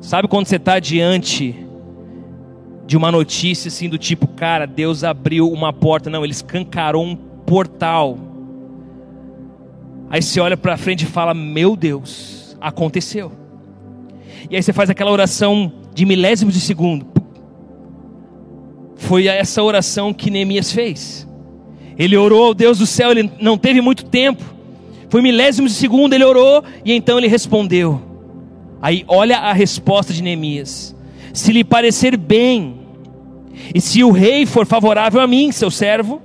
Sabe quando você está diante de uma notícia assim do tipo, cara, Deus abriu uma porta? Não, ele escancarou um portal Aí você olha para frente e fala: Meu Deus, aconteceu. E aí você faz aquela oração de milésimos de segundo. Foi essa oração que Neemias fez. Ele orou ao Deus do céu, ele não teve muito tempo. Foi milésimos de segundo, ele orou e então ele respondeu. Aí olha a resposta de Neemias: Se lhe parecer bem, e se o rei for favorável a mim, seu servo,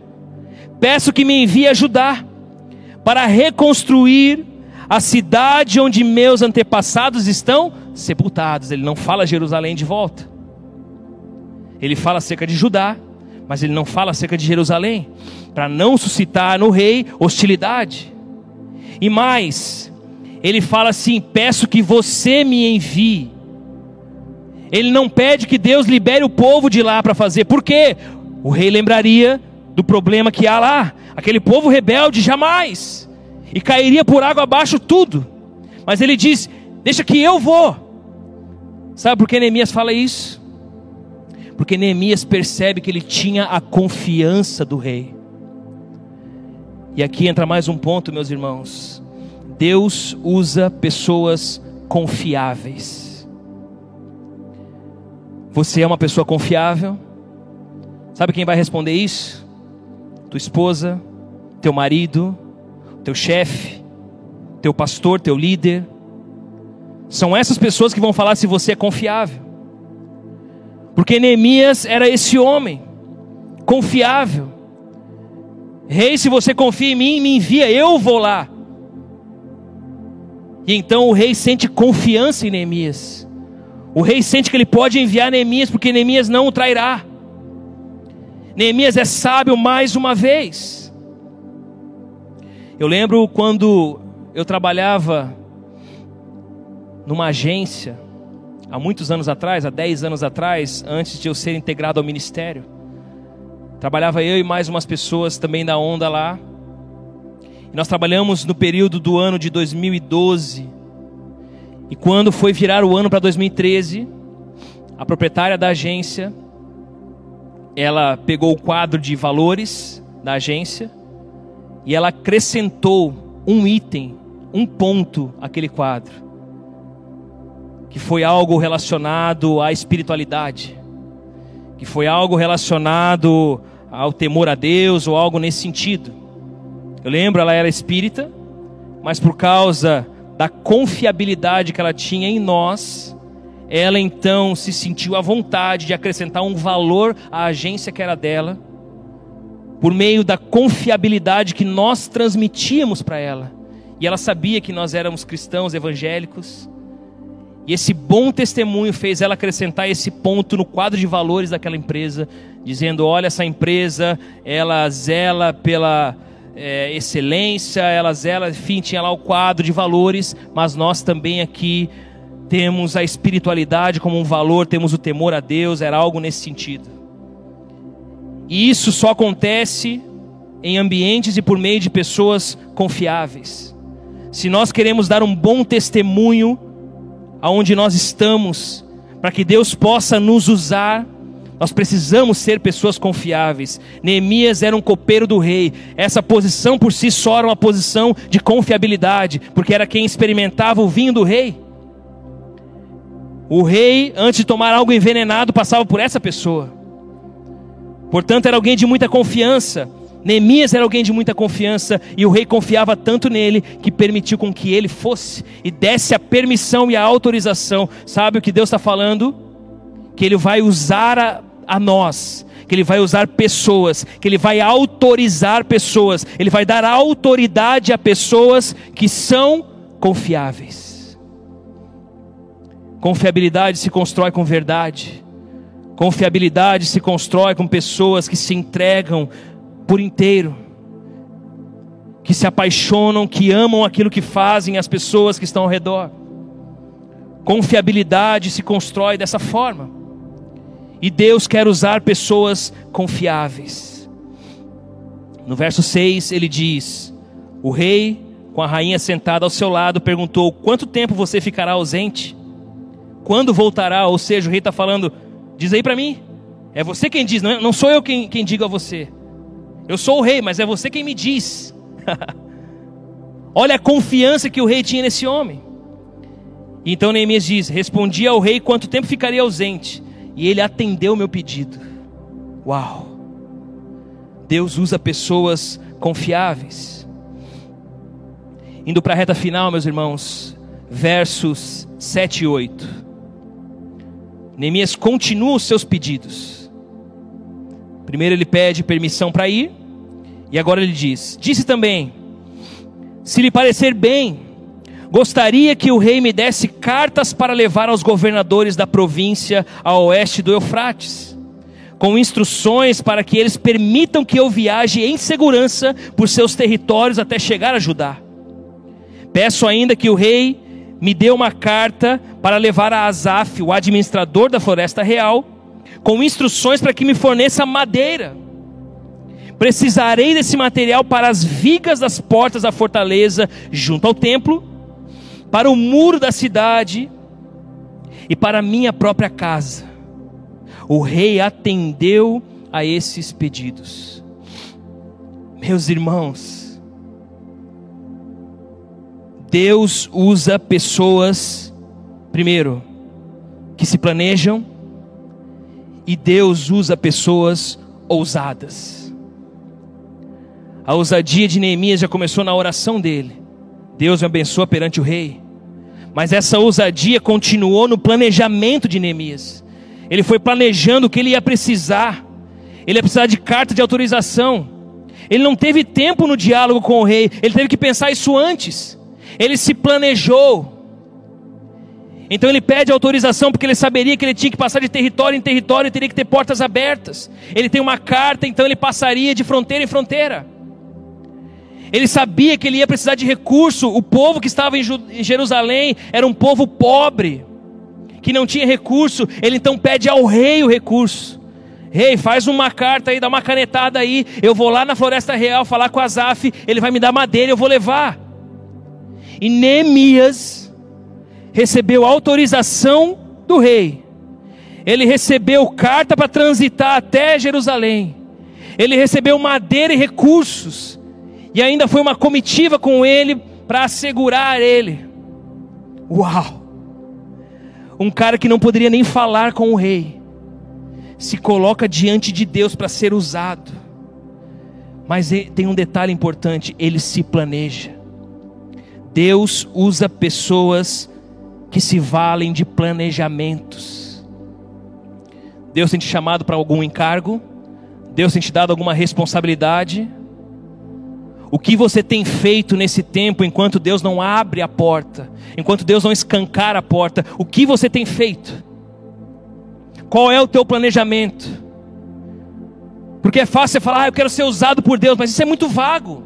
peço que me envie ajudar para reconstruir a cidade onde meus antepassados estão sepultados. Ele não fala Jerusalém de volta. Ele fala acerca de Judá, mas ele não fala acerca de Jerusalém, para não suscitar no rei hostilidade. E mais, ele fala assim: peço que você me envie. Ele não pede que Deus libere o povo de lá para fazer, por quê? O rei lembraria do problema que há lá. Aquele povo rebelde jamais. E cairia por água abaixo tudo. Mas ele diz: Deixa que eu vou. Sabe por que Neemias fala isso? Porque Neemias percebe que ele tinha a confiança do rei. E aqui entra mais um ponto, meus irmãos. Deus usa pessoas confiáveis. Você é uma pessoa confiável? Sabe quem vai responder isso? Tua esposa, teu marido, teu chefe, teu pastor, teu líder. São essas pessoas que vão falar se você é confiável. Porque Neemias era esse homem, confiável. Rei, se você confia em mim, me envia, eu vou lá. E então o rei sente confiança em Neemias. O rei sente que ele pode enviar Neemias, porque Neemias não o trairá. Neemias é sábio mais uma vez. Eu lembro quando eu trabalhava numa agência, há muitos anos atrás, há 10 anos atrás, antes de eu ser integrado ao ministério. Trabalhava eu e mais umas pessoas também da onda lá. E nós trabalhamos no período do ano de 2012. E quando foi virar o ano para 2013, a proprietária da agência ela pegou o quadro de valores da agência e ela acrescentou um item, um ponto àquele quadro, que foi algo relacionado à espiritualidade, que foi algo relacionado ao temor a Deus ou algo nesse sentido. Eu lembro, ela era espírita, mas por causa da confiabilidade que ela tinha em nós, ela então se sentiu à vontade de acrescentar um valor à agência que era dela, por meio da confiabilidade que nós transmitíamos para ela. E ela sabia que nós éramos cristãos evangélicos. E esse bom testemunho fez ela acrescentar esse ponto no quadro de valores daquela empresa, dizendo: olha, essa empresa, ela zela pela é, excelência, ela zela, enfim, tinha lá o quadro de valores, mas nós também aqui temos a espiritualidade como um valor, temos o temor a Deus, era algo nesse sentido. E isso só acontece em ambientes e por meio de pessoas confiáveis. Se nós queremos dar um bom testemunho aonde nós estamos, para que Deus possa nos usar, nós precisamos ser pessoas confiáveis. Neemias era um copeiro do rei. Essa posição por si só era uma posição de confiabilidade, porque era quem experimentava o vinho do rei. O rei, antes de tomar algo envenenado, passava por essa pessoa. Portanto, era alguém de muita confiança. Neemias era alguém de muita confiança e o rei confiava tanto nele que permitiu com que ele fosse e desse a permissão e a autorização. Sabe o que Deus está falando? Que ele vai usar a, a nós, que ele vai usar pessoas, que ele vai autorizar pessoas, ele vai dar autoridade a pessoas que são confiáveis. Confiabilidade se constrói com verdade. Confiabilidade se constrói com pessoas que se entregam por inteiro, que se apaixonam, que amam aquilo que fazem as pessoas que estão ao redor. Confiabilidade se constrói dessa forma. E Deus quer usar pessoas confiáveis. No verso 6 ele diz: O rei, com a rainha sentada ao seu lado, perguntou: Quanto tempo você ficará ausente? Quando voltará? Ou seja, o rei está falando: Diz aí para mim. É você quem diz, não, é, não sou eu quem, quem digo a você. Eu sou o rei, mas é você quem me diz. Olha a confiança que o rei tinha nesse homem. Então Neemias diz: Respondi ao rei quanto tempo ficaria ausente. E ele atendeu meu pedido. Uau! Deus usa pessoas confiáveis. Indo para a reta final, meus irmãos, versos 7 e 8. Neemias continua os seus pedidos. Primeiro ele pede permissão para ir, e agora ele diz: Disse também: Se lhe parecer bem, gostaria que o rei me desse cartas para levar aos governadores da província a oeste do Eufrates, com instruções para que eles permitam que eu viaje em segurança por seus territórios até chegar a Judá. Peço ainda que o rei me deu uma carta para levar a Asaf, o administrador da floresta real, com instruções para que me forneça madeira. Precisarei desse material para as vigas das portas da fortaleza, junto ao templo, para o muro da cidade e para a minha própria casa. O rei atendeu a esses pedidos. Meus irmãos, Deus usa pessoas, primeiro, que se planejam, e Deus usa pessoas ousadas. A ousadia de Neemias já começou na oração dele. Deus me abençoa perante o rei. Mas essa ousadia continuou no planejamento de Neemias. Ele foi planejando o que ele ia precisar. Ele ia precisar de carta de autorização. Ele não teve tempo no diálogo com o rei. Ele teve que pensar isso antes ele se planejou. Então ele pede autorização porque ele saberia que ele tinha que passar de território em território e teria que ter portas abertas. Ele tem uma carta, então ele passaria de fronteira em fronteira. Ele sabia que ele ia precisar de recurso. O povo que estava em Jerusalém era um povo pobre, que não tinha recurso. Ele então pede ao rei o recurso. Rei, faz uma carta aí, dá uma canetada aí. Eu vou lá na Floresta Real falar com Azaf. Ele vai me dar madeira, eu vou levar. E Neemias recebeu autorização do rei. Ele recebeu carta para transitar até Jerusalém. Ele recebeu madeira e recursos. E ainda foi uma comitiva com ele para assegurar ele. Uau! Um cara que não poderia nem falar com o rei, se coloca diante de Deus para ser usado. Mas tem um detalhe importante: ele se planeja. Deus usa pessoas que se valem de planejamentos. Deus tem te chamado para algum encargo, Deus tem te dado alguma responsabilidade? O que você tem feito nesse tempo enquanto Deus não abre a porta, enquanto Deus não escancar a porta? O que você tem feito? Qual é o teu planejamento? Porque é fácil você falar, ah, eu quero ser usado por Deus, mas isso é muito vago.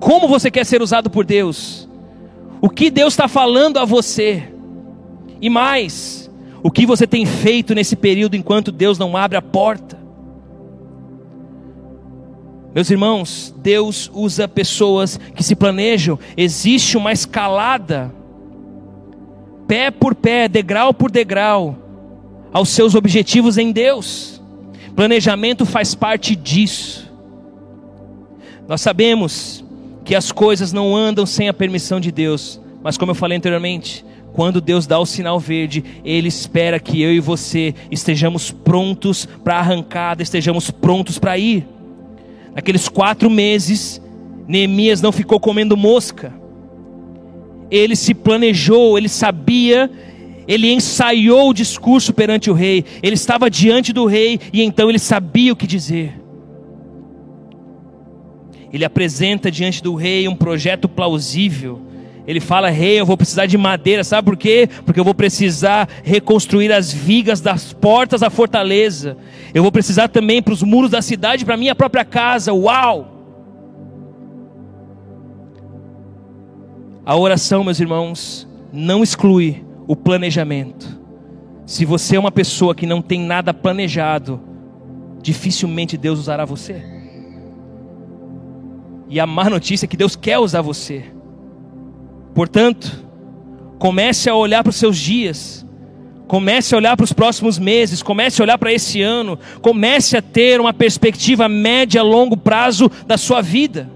Como você quer ser usado por Deus? O que Deus está falando a você? E mais, o que você tem feito nesse período enquanto Deus não abre a porta? Meus irmãos, Deus usa pessoas que se planejam, existe uma escalada, pé por pé, degrau por degrau, aos seus objetivos em Deus. Planejamento faz parte disso. Nós sabemos que as coisas não andam sem a permissão de Deus, mas como eu falei anteriormente, quando Deus dá o sinal verde, Ele espera que eu e você estejamos prontos para a arrancada, estejamos prontos para ir. Naqueles quatro meses, Neemias não ficou comendo mosca. Ele se planejou, ele sabia, ele ensaiou o discurso perante o rei. Ele estava diante do rei e então ele sabia o que dizer. Ele apresenta diante do rei um projeto plausível ele fala: Rei, eu vou precisar de madeira, sabe por quê? Porque eu vou precisar reconstruir as vigas das portas da fortaleza. Eu vou precisar também para os muros da cidade, para minha própria casa. Uau! A oração, meus irmãos, não exclui o planejamento. Se você é uma pessoa que não tem nada planejado, dificilmente Deus usará você. E a má notícia é que Deus quer usar você. Portanto, comece a olhar para os seus dias, comece a olhar para os próximos meses, comece a olhar para esse ano, comece a ter uma perspectiva média, longo prazo da sua vida.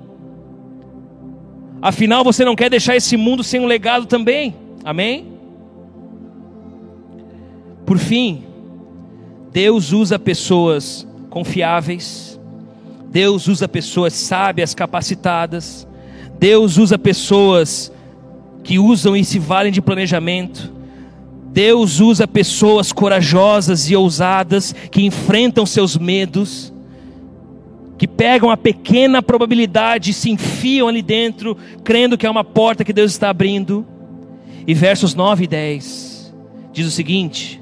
Afinal, você não quer deixar esse mundo sem um legado também, amém? Por fim, Deus usa pessoas confiáveis, Deus usa pessoas sábias, capacitadas, Deus usa pessoas que usam e se valem de planejamento. Deus usa pessoas corajosas e ousadas que enfrentam seus medos, que pegam a pequena probabilidade e se enfiam ali dentro, crendo que é uma porta que Deus está abrindo. E versos 9 e 10 diz o seguinte: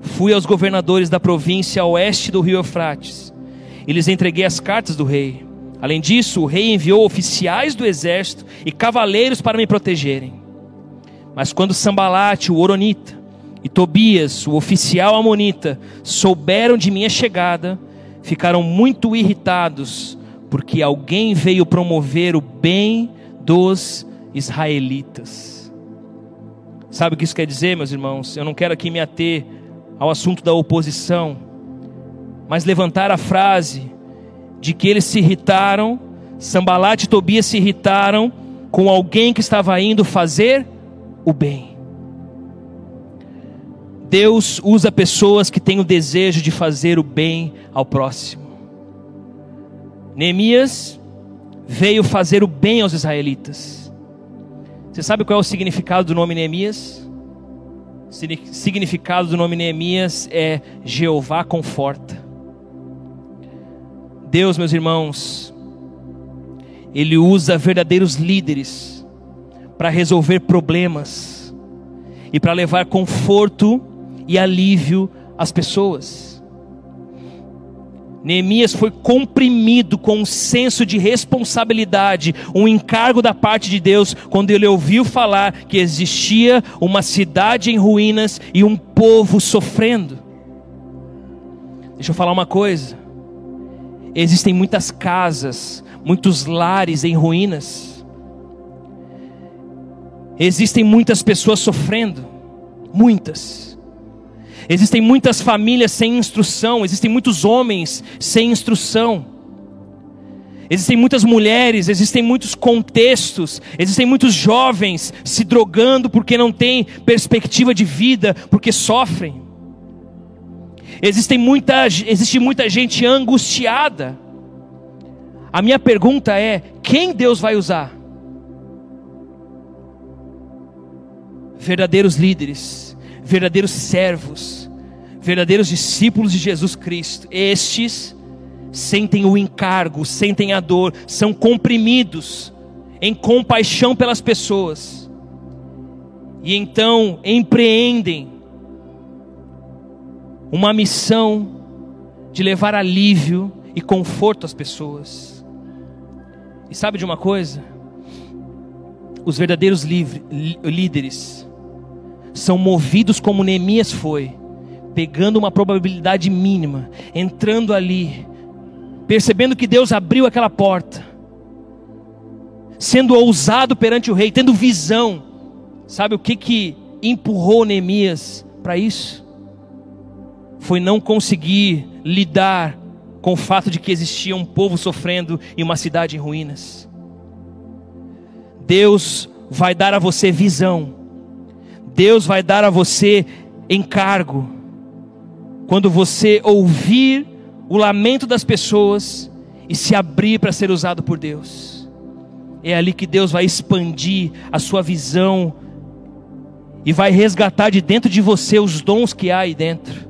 Fui aos governadores da província a oeste do rio Eufrates, e lhes entreguei as cartas do rei. Além disso, o rei enviou oficiais do exército e cavaleiros para me protegerem. Mas quando Sambalate, o Oronita, e Tobias, o oficial amonita, souberam de minha chegada, ficaram muito irritados, porque alguém veio promover o bem dos israelitas. Sabe o que isso quer dizer, meus irmãos? Eu não quero aqui me ater ao assunto da oposição, mas levantar a frase de que eles se irritaram, Sambalat e Tobias se irritaram com alguém que estava indo fazer o bem. Deus usa pessoas que têm o desejo de fazer o bem ao próximo. Neemias veio fazer o bem aos israelitas. Você sabe qual é o significado do nome Neemias? O significado do nome Neemias é Jeová conforta. Deus, meus irmãos, Ele usa verdadeiros líderes para resolver problemas e para levar conforto e alívio às pessoas. Neemias foi comprimido com um senso de responsabilidade, um encargo da parte de Deus, quando ele ouviu falar que existia uma cidade em ruínas e um povo sofrendo. Deixa eu falar uma coisa. Existem muitas casas, muitos lares em ruínas. Existem muitas pessoas sofrendo, muitas. Existem muitas famílias sem instrução, existem muitos homens sem instrução. Existem muitas mulheres, existem muitos contextos, existem muitos jovens se drogando porque não têm perspectiva de vida, porque sofrem. Existem muita, existe muita gente angustiada. A minha pergunta é: quem Deus vai usar? Verdadeiros líderes, verdadeiros servos, verdadeiros discípulos de Jesus Cristo. Estes sentem o encargo, sentem a dor, são comprimidos em compaixão pelas pessoas. E então empreendem uma missão de levar alívio e conforto às pessoas. E sabe de uma coisa? Os verdadeiros livre, líderes são movidos como Neemias foi, pegando uma probabilidade mínima, entrando ali, percebendo que Deus abriu aquela porta, sendo ousado perante o rei, tendo visão. Sabe o que que empurrou Neemias para isso? Foi não conseguir lidar com o fato de que existia um povo sofrendo e uma cidade em ruínas. Deus vai dar a você visão, Deus vai dar a você encargo, quando você ouvir o lamento das pessoas e se abrir para ser usado por Deus. É ali que Deus vai expandir a sua visão e vai resgatar de dentro de você os dons que há aí dentro,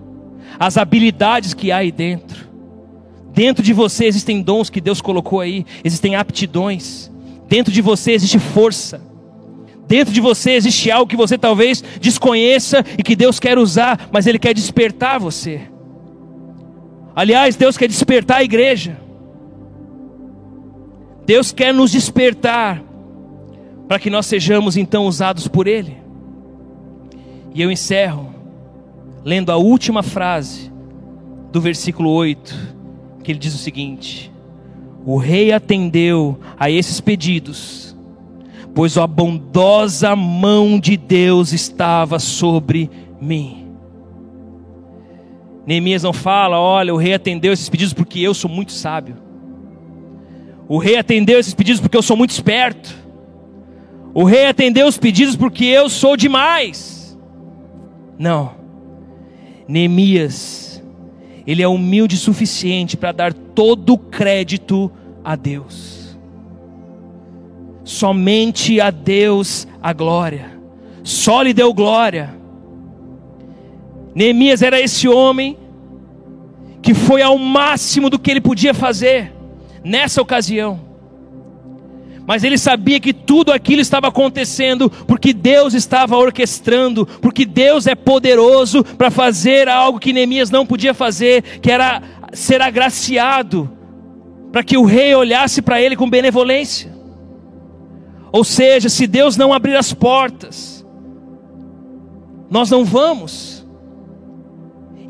as habilidades que há aí dentro. Dentro de você existem dons que Deus colocou aí, existem aptidões. Dentro de você existe força. Dentro de você existe algo que você talvez desconheça e que Deus quer usar, mas Ele quer despertar você. Aliás, Deus quer despertar a igreja. Deus quer nos despertar para que nós sejamos então usados por Ele. E eu encerro lendo a última frase do versículo 8 que ele diz o seguinte: O rei atendeu a esses pedidos, pois a bondosa mão de Deus estava sobre mim. Neemias não fala, olha, o rei atendeu esses pedidos porque eu sou muito sábio. O rei atendeu esses pedidos porque eu sou muito esperto. O rei atendeu os pedidos porque eu sou demais. Não. Neemias ele é humilde o suficiente para dar todo o crédito a Deus. Somente a Deus a glória. Só lhe deu glória. Neemias era esse homem que foi ao máximo do que ele podia fazer nessa ocasião. Mas ele sabia que tudo aquilo estava acontecendo porque Deus estava orquestrando, porque Deus é poderoso para fazer algo que Neemias não podia fazer, que era ser agraciado, para que o rei olhasse para ele com benevolência. Ou seja, se Deus não abrir as portas, nós não vamos.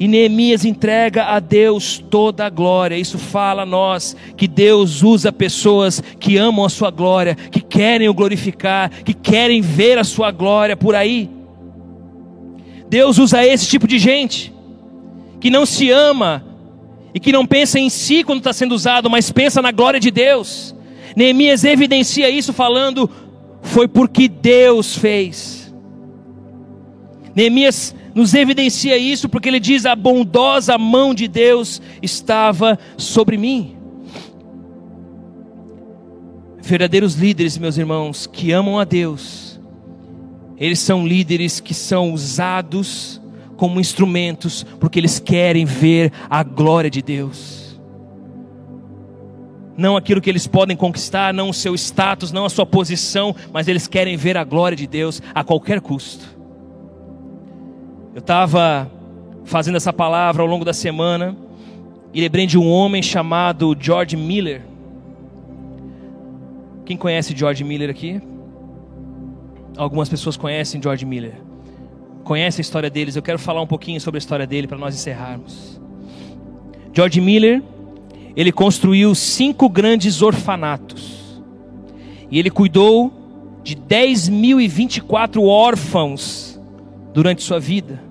E Neemias entrega a Deus toda a glória. Isso fala a nós que Deus usa pessoas que amam a sua glória, que querem o glorificar, que querem ver a sua glória por aí. Deus usa esse tipo de gente que não se ama e que não pensa em si quando está sendo usado, mas pensa na glória de Deus. Neemias evidencia isso falando: foi porque Deus fez. Neemias nos evidencia isso porque ele diz: a bondosa mão de Deus estava sobre mim. Verdadeiros líderes, meus irmãos, que amam a Deus, eles são líderes que são usados como instrumentos, porque eles querem ver a glória de Deus. Não aquilo que eles podem conquistar, não o seu status, não a sua posição, mas eles querem ver a glória de Deus a qualquer custo. Eu estava fazendo essa palavra ao longo da semana e lembrei de um homem chamado George Miller. Quem conhece George Miller aqui? Algumas pessoas conhecem George Miller. Conhece a história deles? Eu quero falar um pouquinho sobre a história dele para nós encerrarmos. George Miller, ele construiu cinco grandes orfanatos. E ele cuidou de 10.024 órfãos durante sua vida.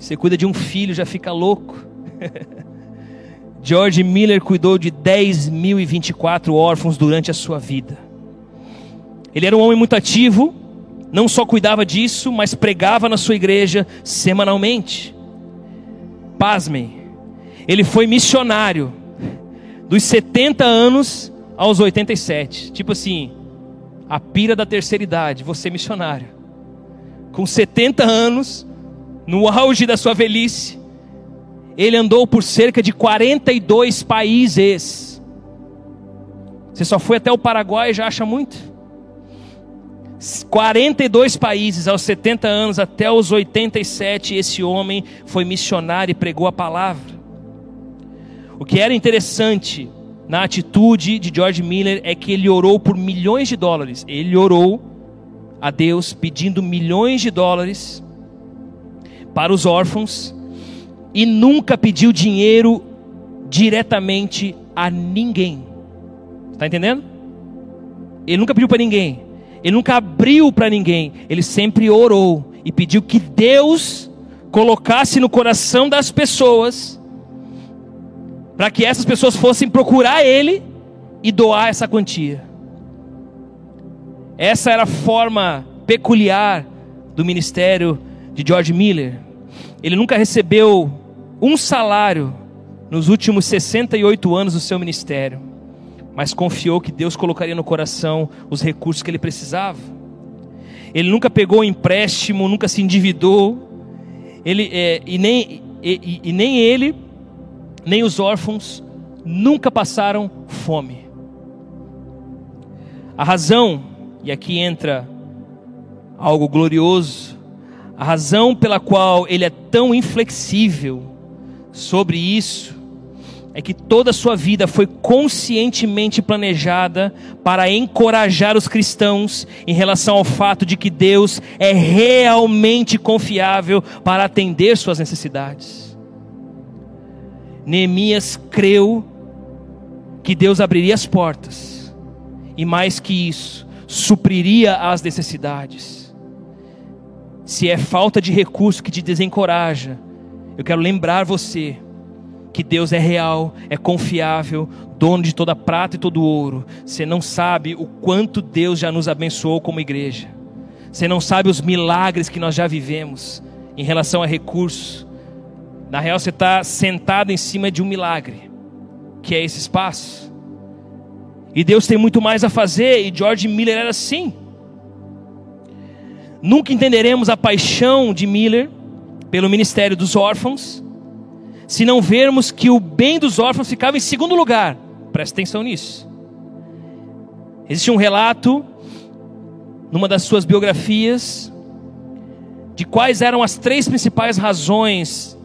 Você cuida de um filho, já fica louco. George Miller cuidou de 10.024 órfãos durante a sua vida. Ele era um homem muito ativo, não só cuidava disso, mas pregava na sua igreja semanalmente. Pasmem, ele foi missionário dos 70 anos aos 87. Tipo assim, a pira da terceira idade, você missionário. Com 70 anos, no auge da sua velhice, ele andou por cerca de 42 países. Você só foi até o Paraguai e já acha muito? 42 países aos 70 anos até os 87, esse homem foi missionário e pregou a palavra. O que era interessante na atitude de George Miller é que ele orou por milhões de dólares. Ele orou a Deus pedindo milhões de dólares para os órfãos e nunca pediu dinheiro diretamente a ninguém. Está entendendo? Ele nunca pediu para ninguém. Ele nunca abriu para ninguém. Ele sempre orou e pediu que Deus colocasse no coração das pessoas para que essas pessoas fossem procurar ele e doar essa quantia. Essa era a forma peculiar do ministério de George Miller. Ele nunca recebeu um salário nos últimos 68 anos do seu ministério, mas confiou que Deus colocaria no coração os recursos que ele precisava. Ele nunca pegou empréstimo, nunca se endividou, ele, é, e, nem, e, e nem ele, nem os órfãos nunca passaram fome. A razão, e aqui entra algo glorioso, a razão pela qual ele é tão inflexível sobre isso é que toda a sua vida foi conscientemente planejada para encorajar os cristãos em relação ao fato de que Deus é realmente confiável para atender suas necessidades. Neemias creu que Deus abriria as portas e mais que isso, supriria as necessidades se é falta de recurso que te desencoraja, eu quero lembrar você que Deus é real, é confiável, dono de toda prata e todo ouro. Você não sabe o quanto Deus já nos abençoou como igreja. Você não sabe os milagres que nós já vivemos em relação a recursos. Na real, você está sentado em cima de um milagre, que é esse espaço. E Deus tem muito mais a fazer, e George Miller era assim. Nunca entenderemos a paixão de Miller pelo ministério dos órfãos, se não vermos que o bem dos órfãos ficava em segundo lugar. Preste atenção nisso. Existe um relato, numa das suas biografias, de quais eram as três principais razões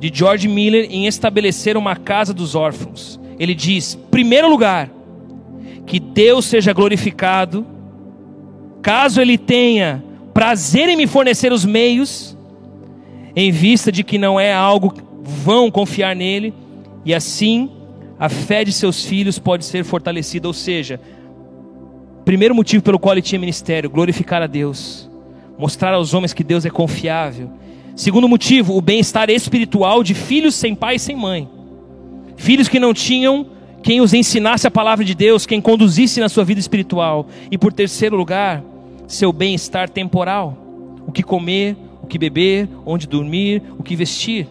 de George Miller em estabelecer uma casa dos órfãos. Ele diz: primeiro lugar, que Deus seja glorificado, caso ele tenha prazer em me fornecer os meios, em vista de que não é algo vão confiar nele, e assim a fé de seus filhos pode ser fortalecida. Ou seja, primeiro motivo pelo qual ele tinha ministério, glorificar a Deus, mostrar aos homens que Deus é confiável. Segundo motivo, o bem-estar espiritual de filhos sem pai e sem mãe. Filhos que não tinham quem os ensinasse a palavra de Deus, quem conduzisse na sua vida espiritual. E por terceiro lugar, seu bem-estar temporal, o que comer, o que beber, onde dormir, o que vestir.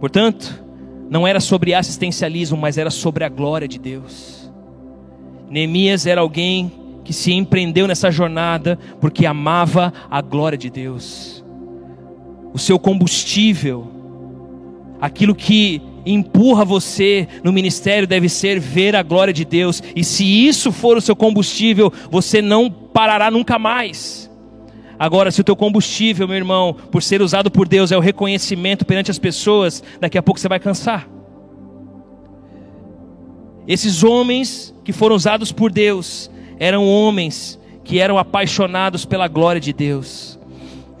Portanto, não era sobre assistencialismo, mas era sobre a glória de Deus. Neemias era alguém que se empreendeu nessa jornada porque amava a glória de Deus. O seu combustível, aquilo que empurra você no ministério deve ser ver a glória de Deus. E se isso for o seu combustível, você não parará nunca mais. Agora, se o teu combustível, meu irmão, por ser usado por Deus é o reconhecimento perante as pessoas, daqui a pouco você vai cansar. Esses homens que foram usados por Deus eram homens que eram apaixonados pela glória de Deus.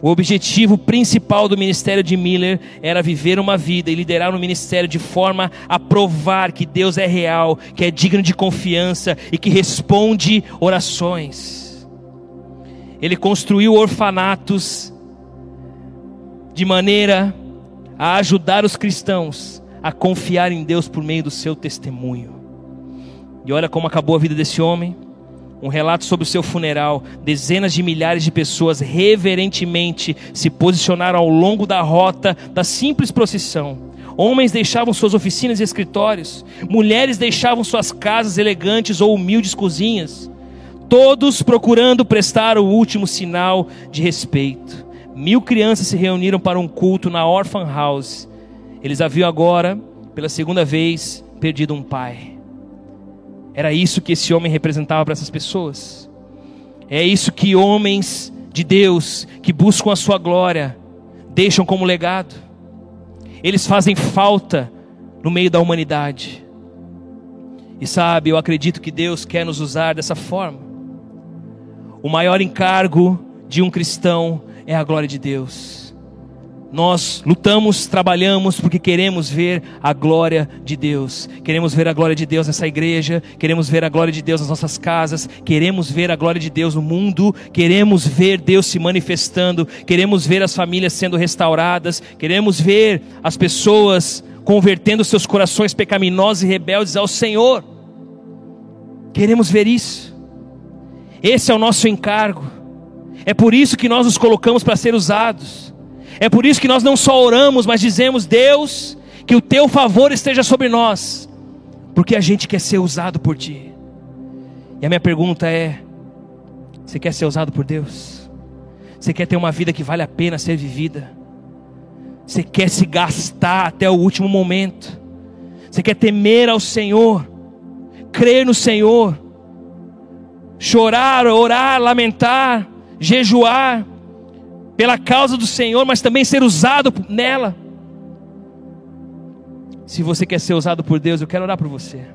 O objetivo principal do ministério de Miller era viver uma vida e liderar um ministério de forma a provar que Deus é real, que é digno de confiança e que responde orações. Ele construiu orfanatos de maneira a ajudar os cristãos a confiar em Deus por meio do seu testemunho. E olha como acabou a vida desse homem um relato sobre o seu funeral, dezenas de milhares de pessoas reverentemente se posicionaram ao longo da rota da simples procissão. Homens deixavam suas oficinas e escritórios, mulheres deixavam suas casas elegantes ou humildes cozinhas, todos procurando prestar o último sinal de respeito. Mil crianças se reuniram para um culto na Orphan House Eles haviam agora, pela segunda vez, perdido um pai. Era isso que esse homem representava para essas pessoas. É isso que homens de Deus que buscam a sua glória deixam como legado. Eles fazem falta no meio da humanidade. E sabe, eu acredito que Deus quer nos usar dessa forma. O maior encargo de um cristão é a glória de Deus. Nós lutamos, trabalhamos porque queremos ver a glória de Deus. Queremos ver a glória de Deus nessa igreja, queremos ver a glória de Deus nas nossas casas, queremos ver a glória de Deus no mundo, queremos ver Deus se manifestando, queremos ver as famílias sendo restauradas, queremos ver as pessoas convertendo seus corações pecaminosos e rebeldes ao Senhor. Queremos ver isso. Esse é o nosso encargo. É por isso que nós nos colocamos para ser usados. É por isso que nós não só oramos, mas dizemos: Deus, que o teu favor esteja sobre nós, porque a gente quer ser usado por ti. E a minha pergunta é: você quer ser usado por Deus? Você quer ter uma vida que vale a pena ser vivida? Você quer se gastar até o último momento? Você quer temer ao Senhor, crer no Senhor, chorar, orar, lamentar, jejuar, pela causa do Senhor, mas também ser usado nela. Se você quer ser usado por Deus, eu quero orar por você.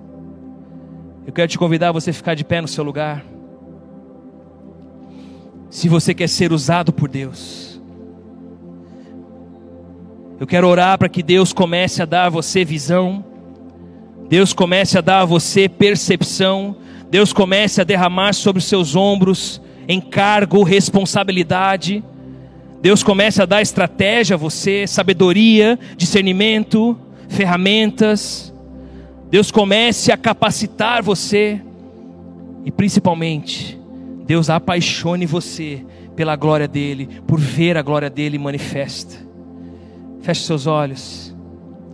Eu quero te convidar a você ficar de pé no seu lugar. Se você quer ser usado por Deus, eu quero orar para que Deus comece a dar a você visão, Deus comece a dar a você percepção, Deus comece a derramar sobre os seus ombros encargo, responsabilidade. Deus comece a dar estratégia a você, sabedoria, discernimento, ferramentas. Deus comece a capacitar você e principalmente Deus apaixone você pela glória dele, por ver a glória dele manifesta. Feche seus olhos.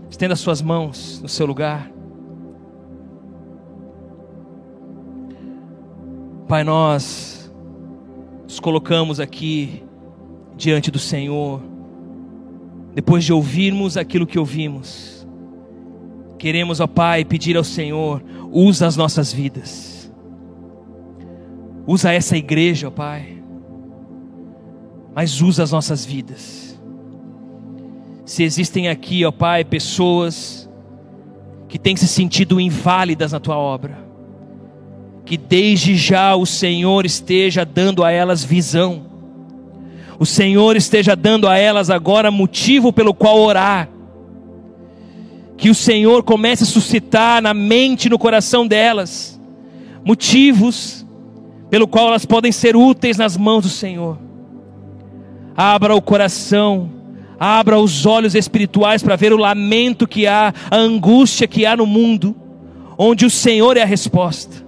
Estenda suas mãos no seu lugar. Pai, nós nos colocamos aqui diante do Senhor, depois de ouvirmos aquilo que ouvimos, queremos, ó Pai, pedir ao Senhor: usa as nossas vidas, usa essa igreja, ó Pai, mas usa as nossas vidas. Se existem aqui, ó Pai, pessoas que têm se sentido inválidas na tua obra, que desde já o Senhor esteja dando a elas visão, o Senhor esteja dando a elas agora motivo pelo qual orar. Que o Senhor comece a suscitar na mente e no coração delas motivos pelo qual elas podem ser úteis nas mãos do Senhor. Abra o coração, abra os olhos espirituais para ver o lamento que há, a angústia que há no mundo, onde o Senhor é a resposta.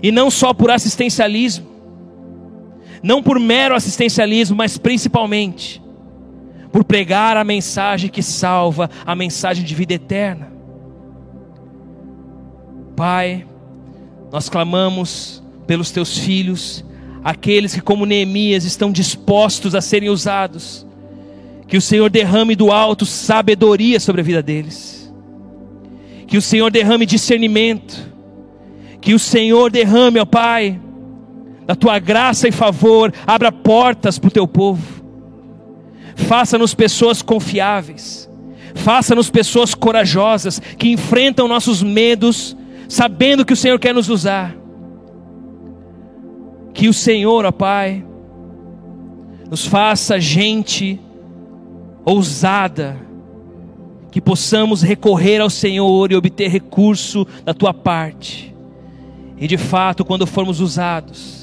E não só por assistencialismo, não por mero assistencialismo, mas principalmente por pregar a mensagem que salva, a mensagem de vida eterna. Pai, nós clamamos pelos teus filhos, aqueles que, como Neemias, estão dispostos a serem usados, que o Senhor derrame do alto sabedoria sobre a vida deles, que o Senhor derrame discernimento, que o Senhor derrame, ó Pai, da tua graça e favor, abra portas para o teu povo. Faça-nos pessoas confiáveis. Faça-nos pessoas corajosas que enfrentam nossos medos, sabendo que o Senhor quer nos usar. Que o Senhor, ó Pai, nos faça gente ousada, que possamos recorrer ao Senhor e obter recurso da tua parte. E de fato, quando formos usados,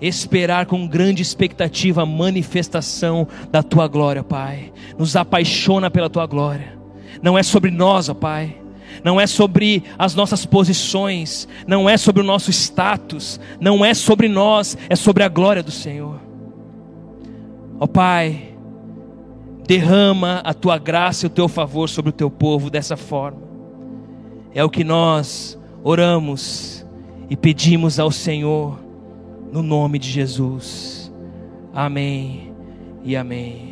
esperar com grande expectativa a manifestação da tua glória, Pai. Nos apaixona pela tua glória. Não é sobre nós, ó Pai. Não é sobre as nossas posições, não é sobre o nosso status, não é sobre nós, é sobre a glória do Senhor. Ó Pai, derrama a tua graça e o teu favor sobre o teu povo dessa forma. É o que nós oramos e pedimos ao Senhor no nome de Jesus. Amém e amém.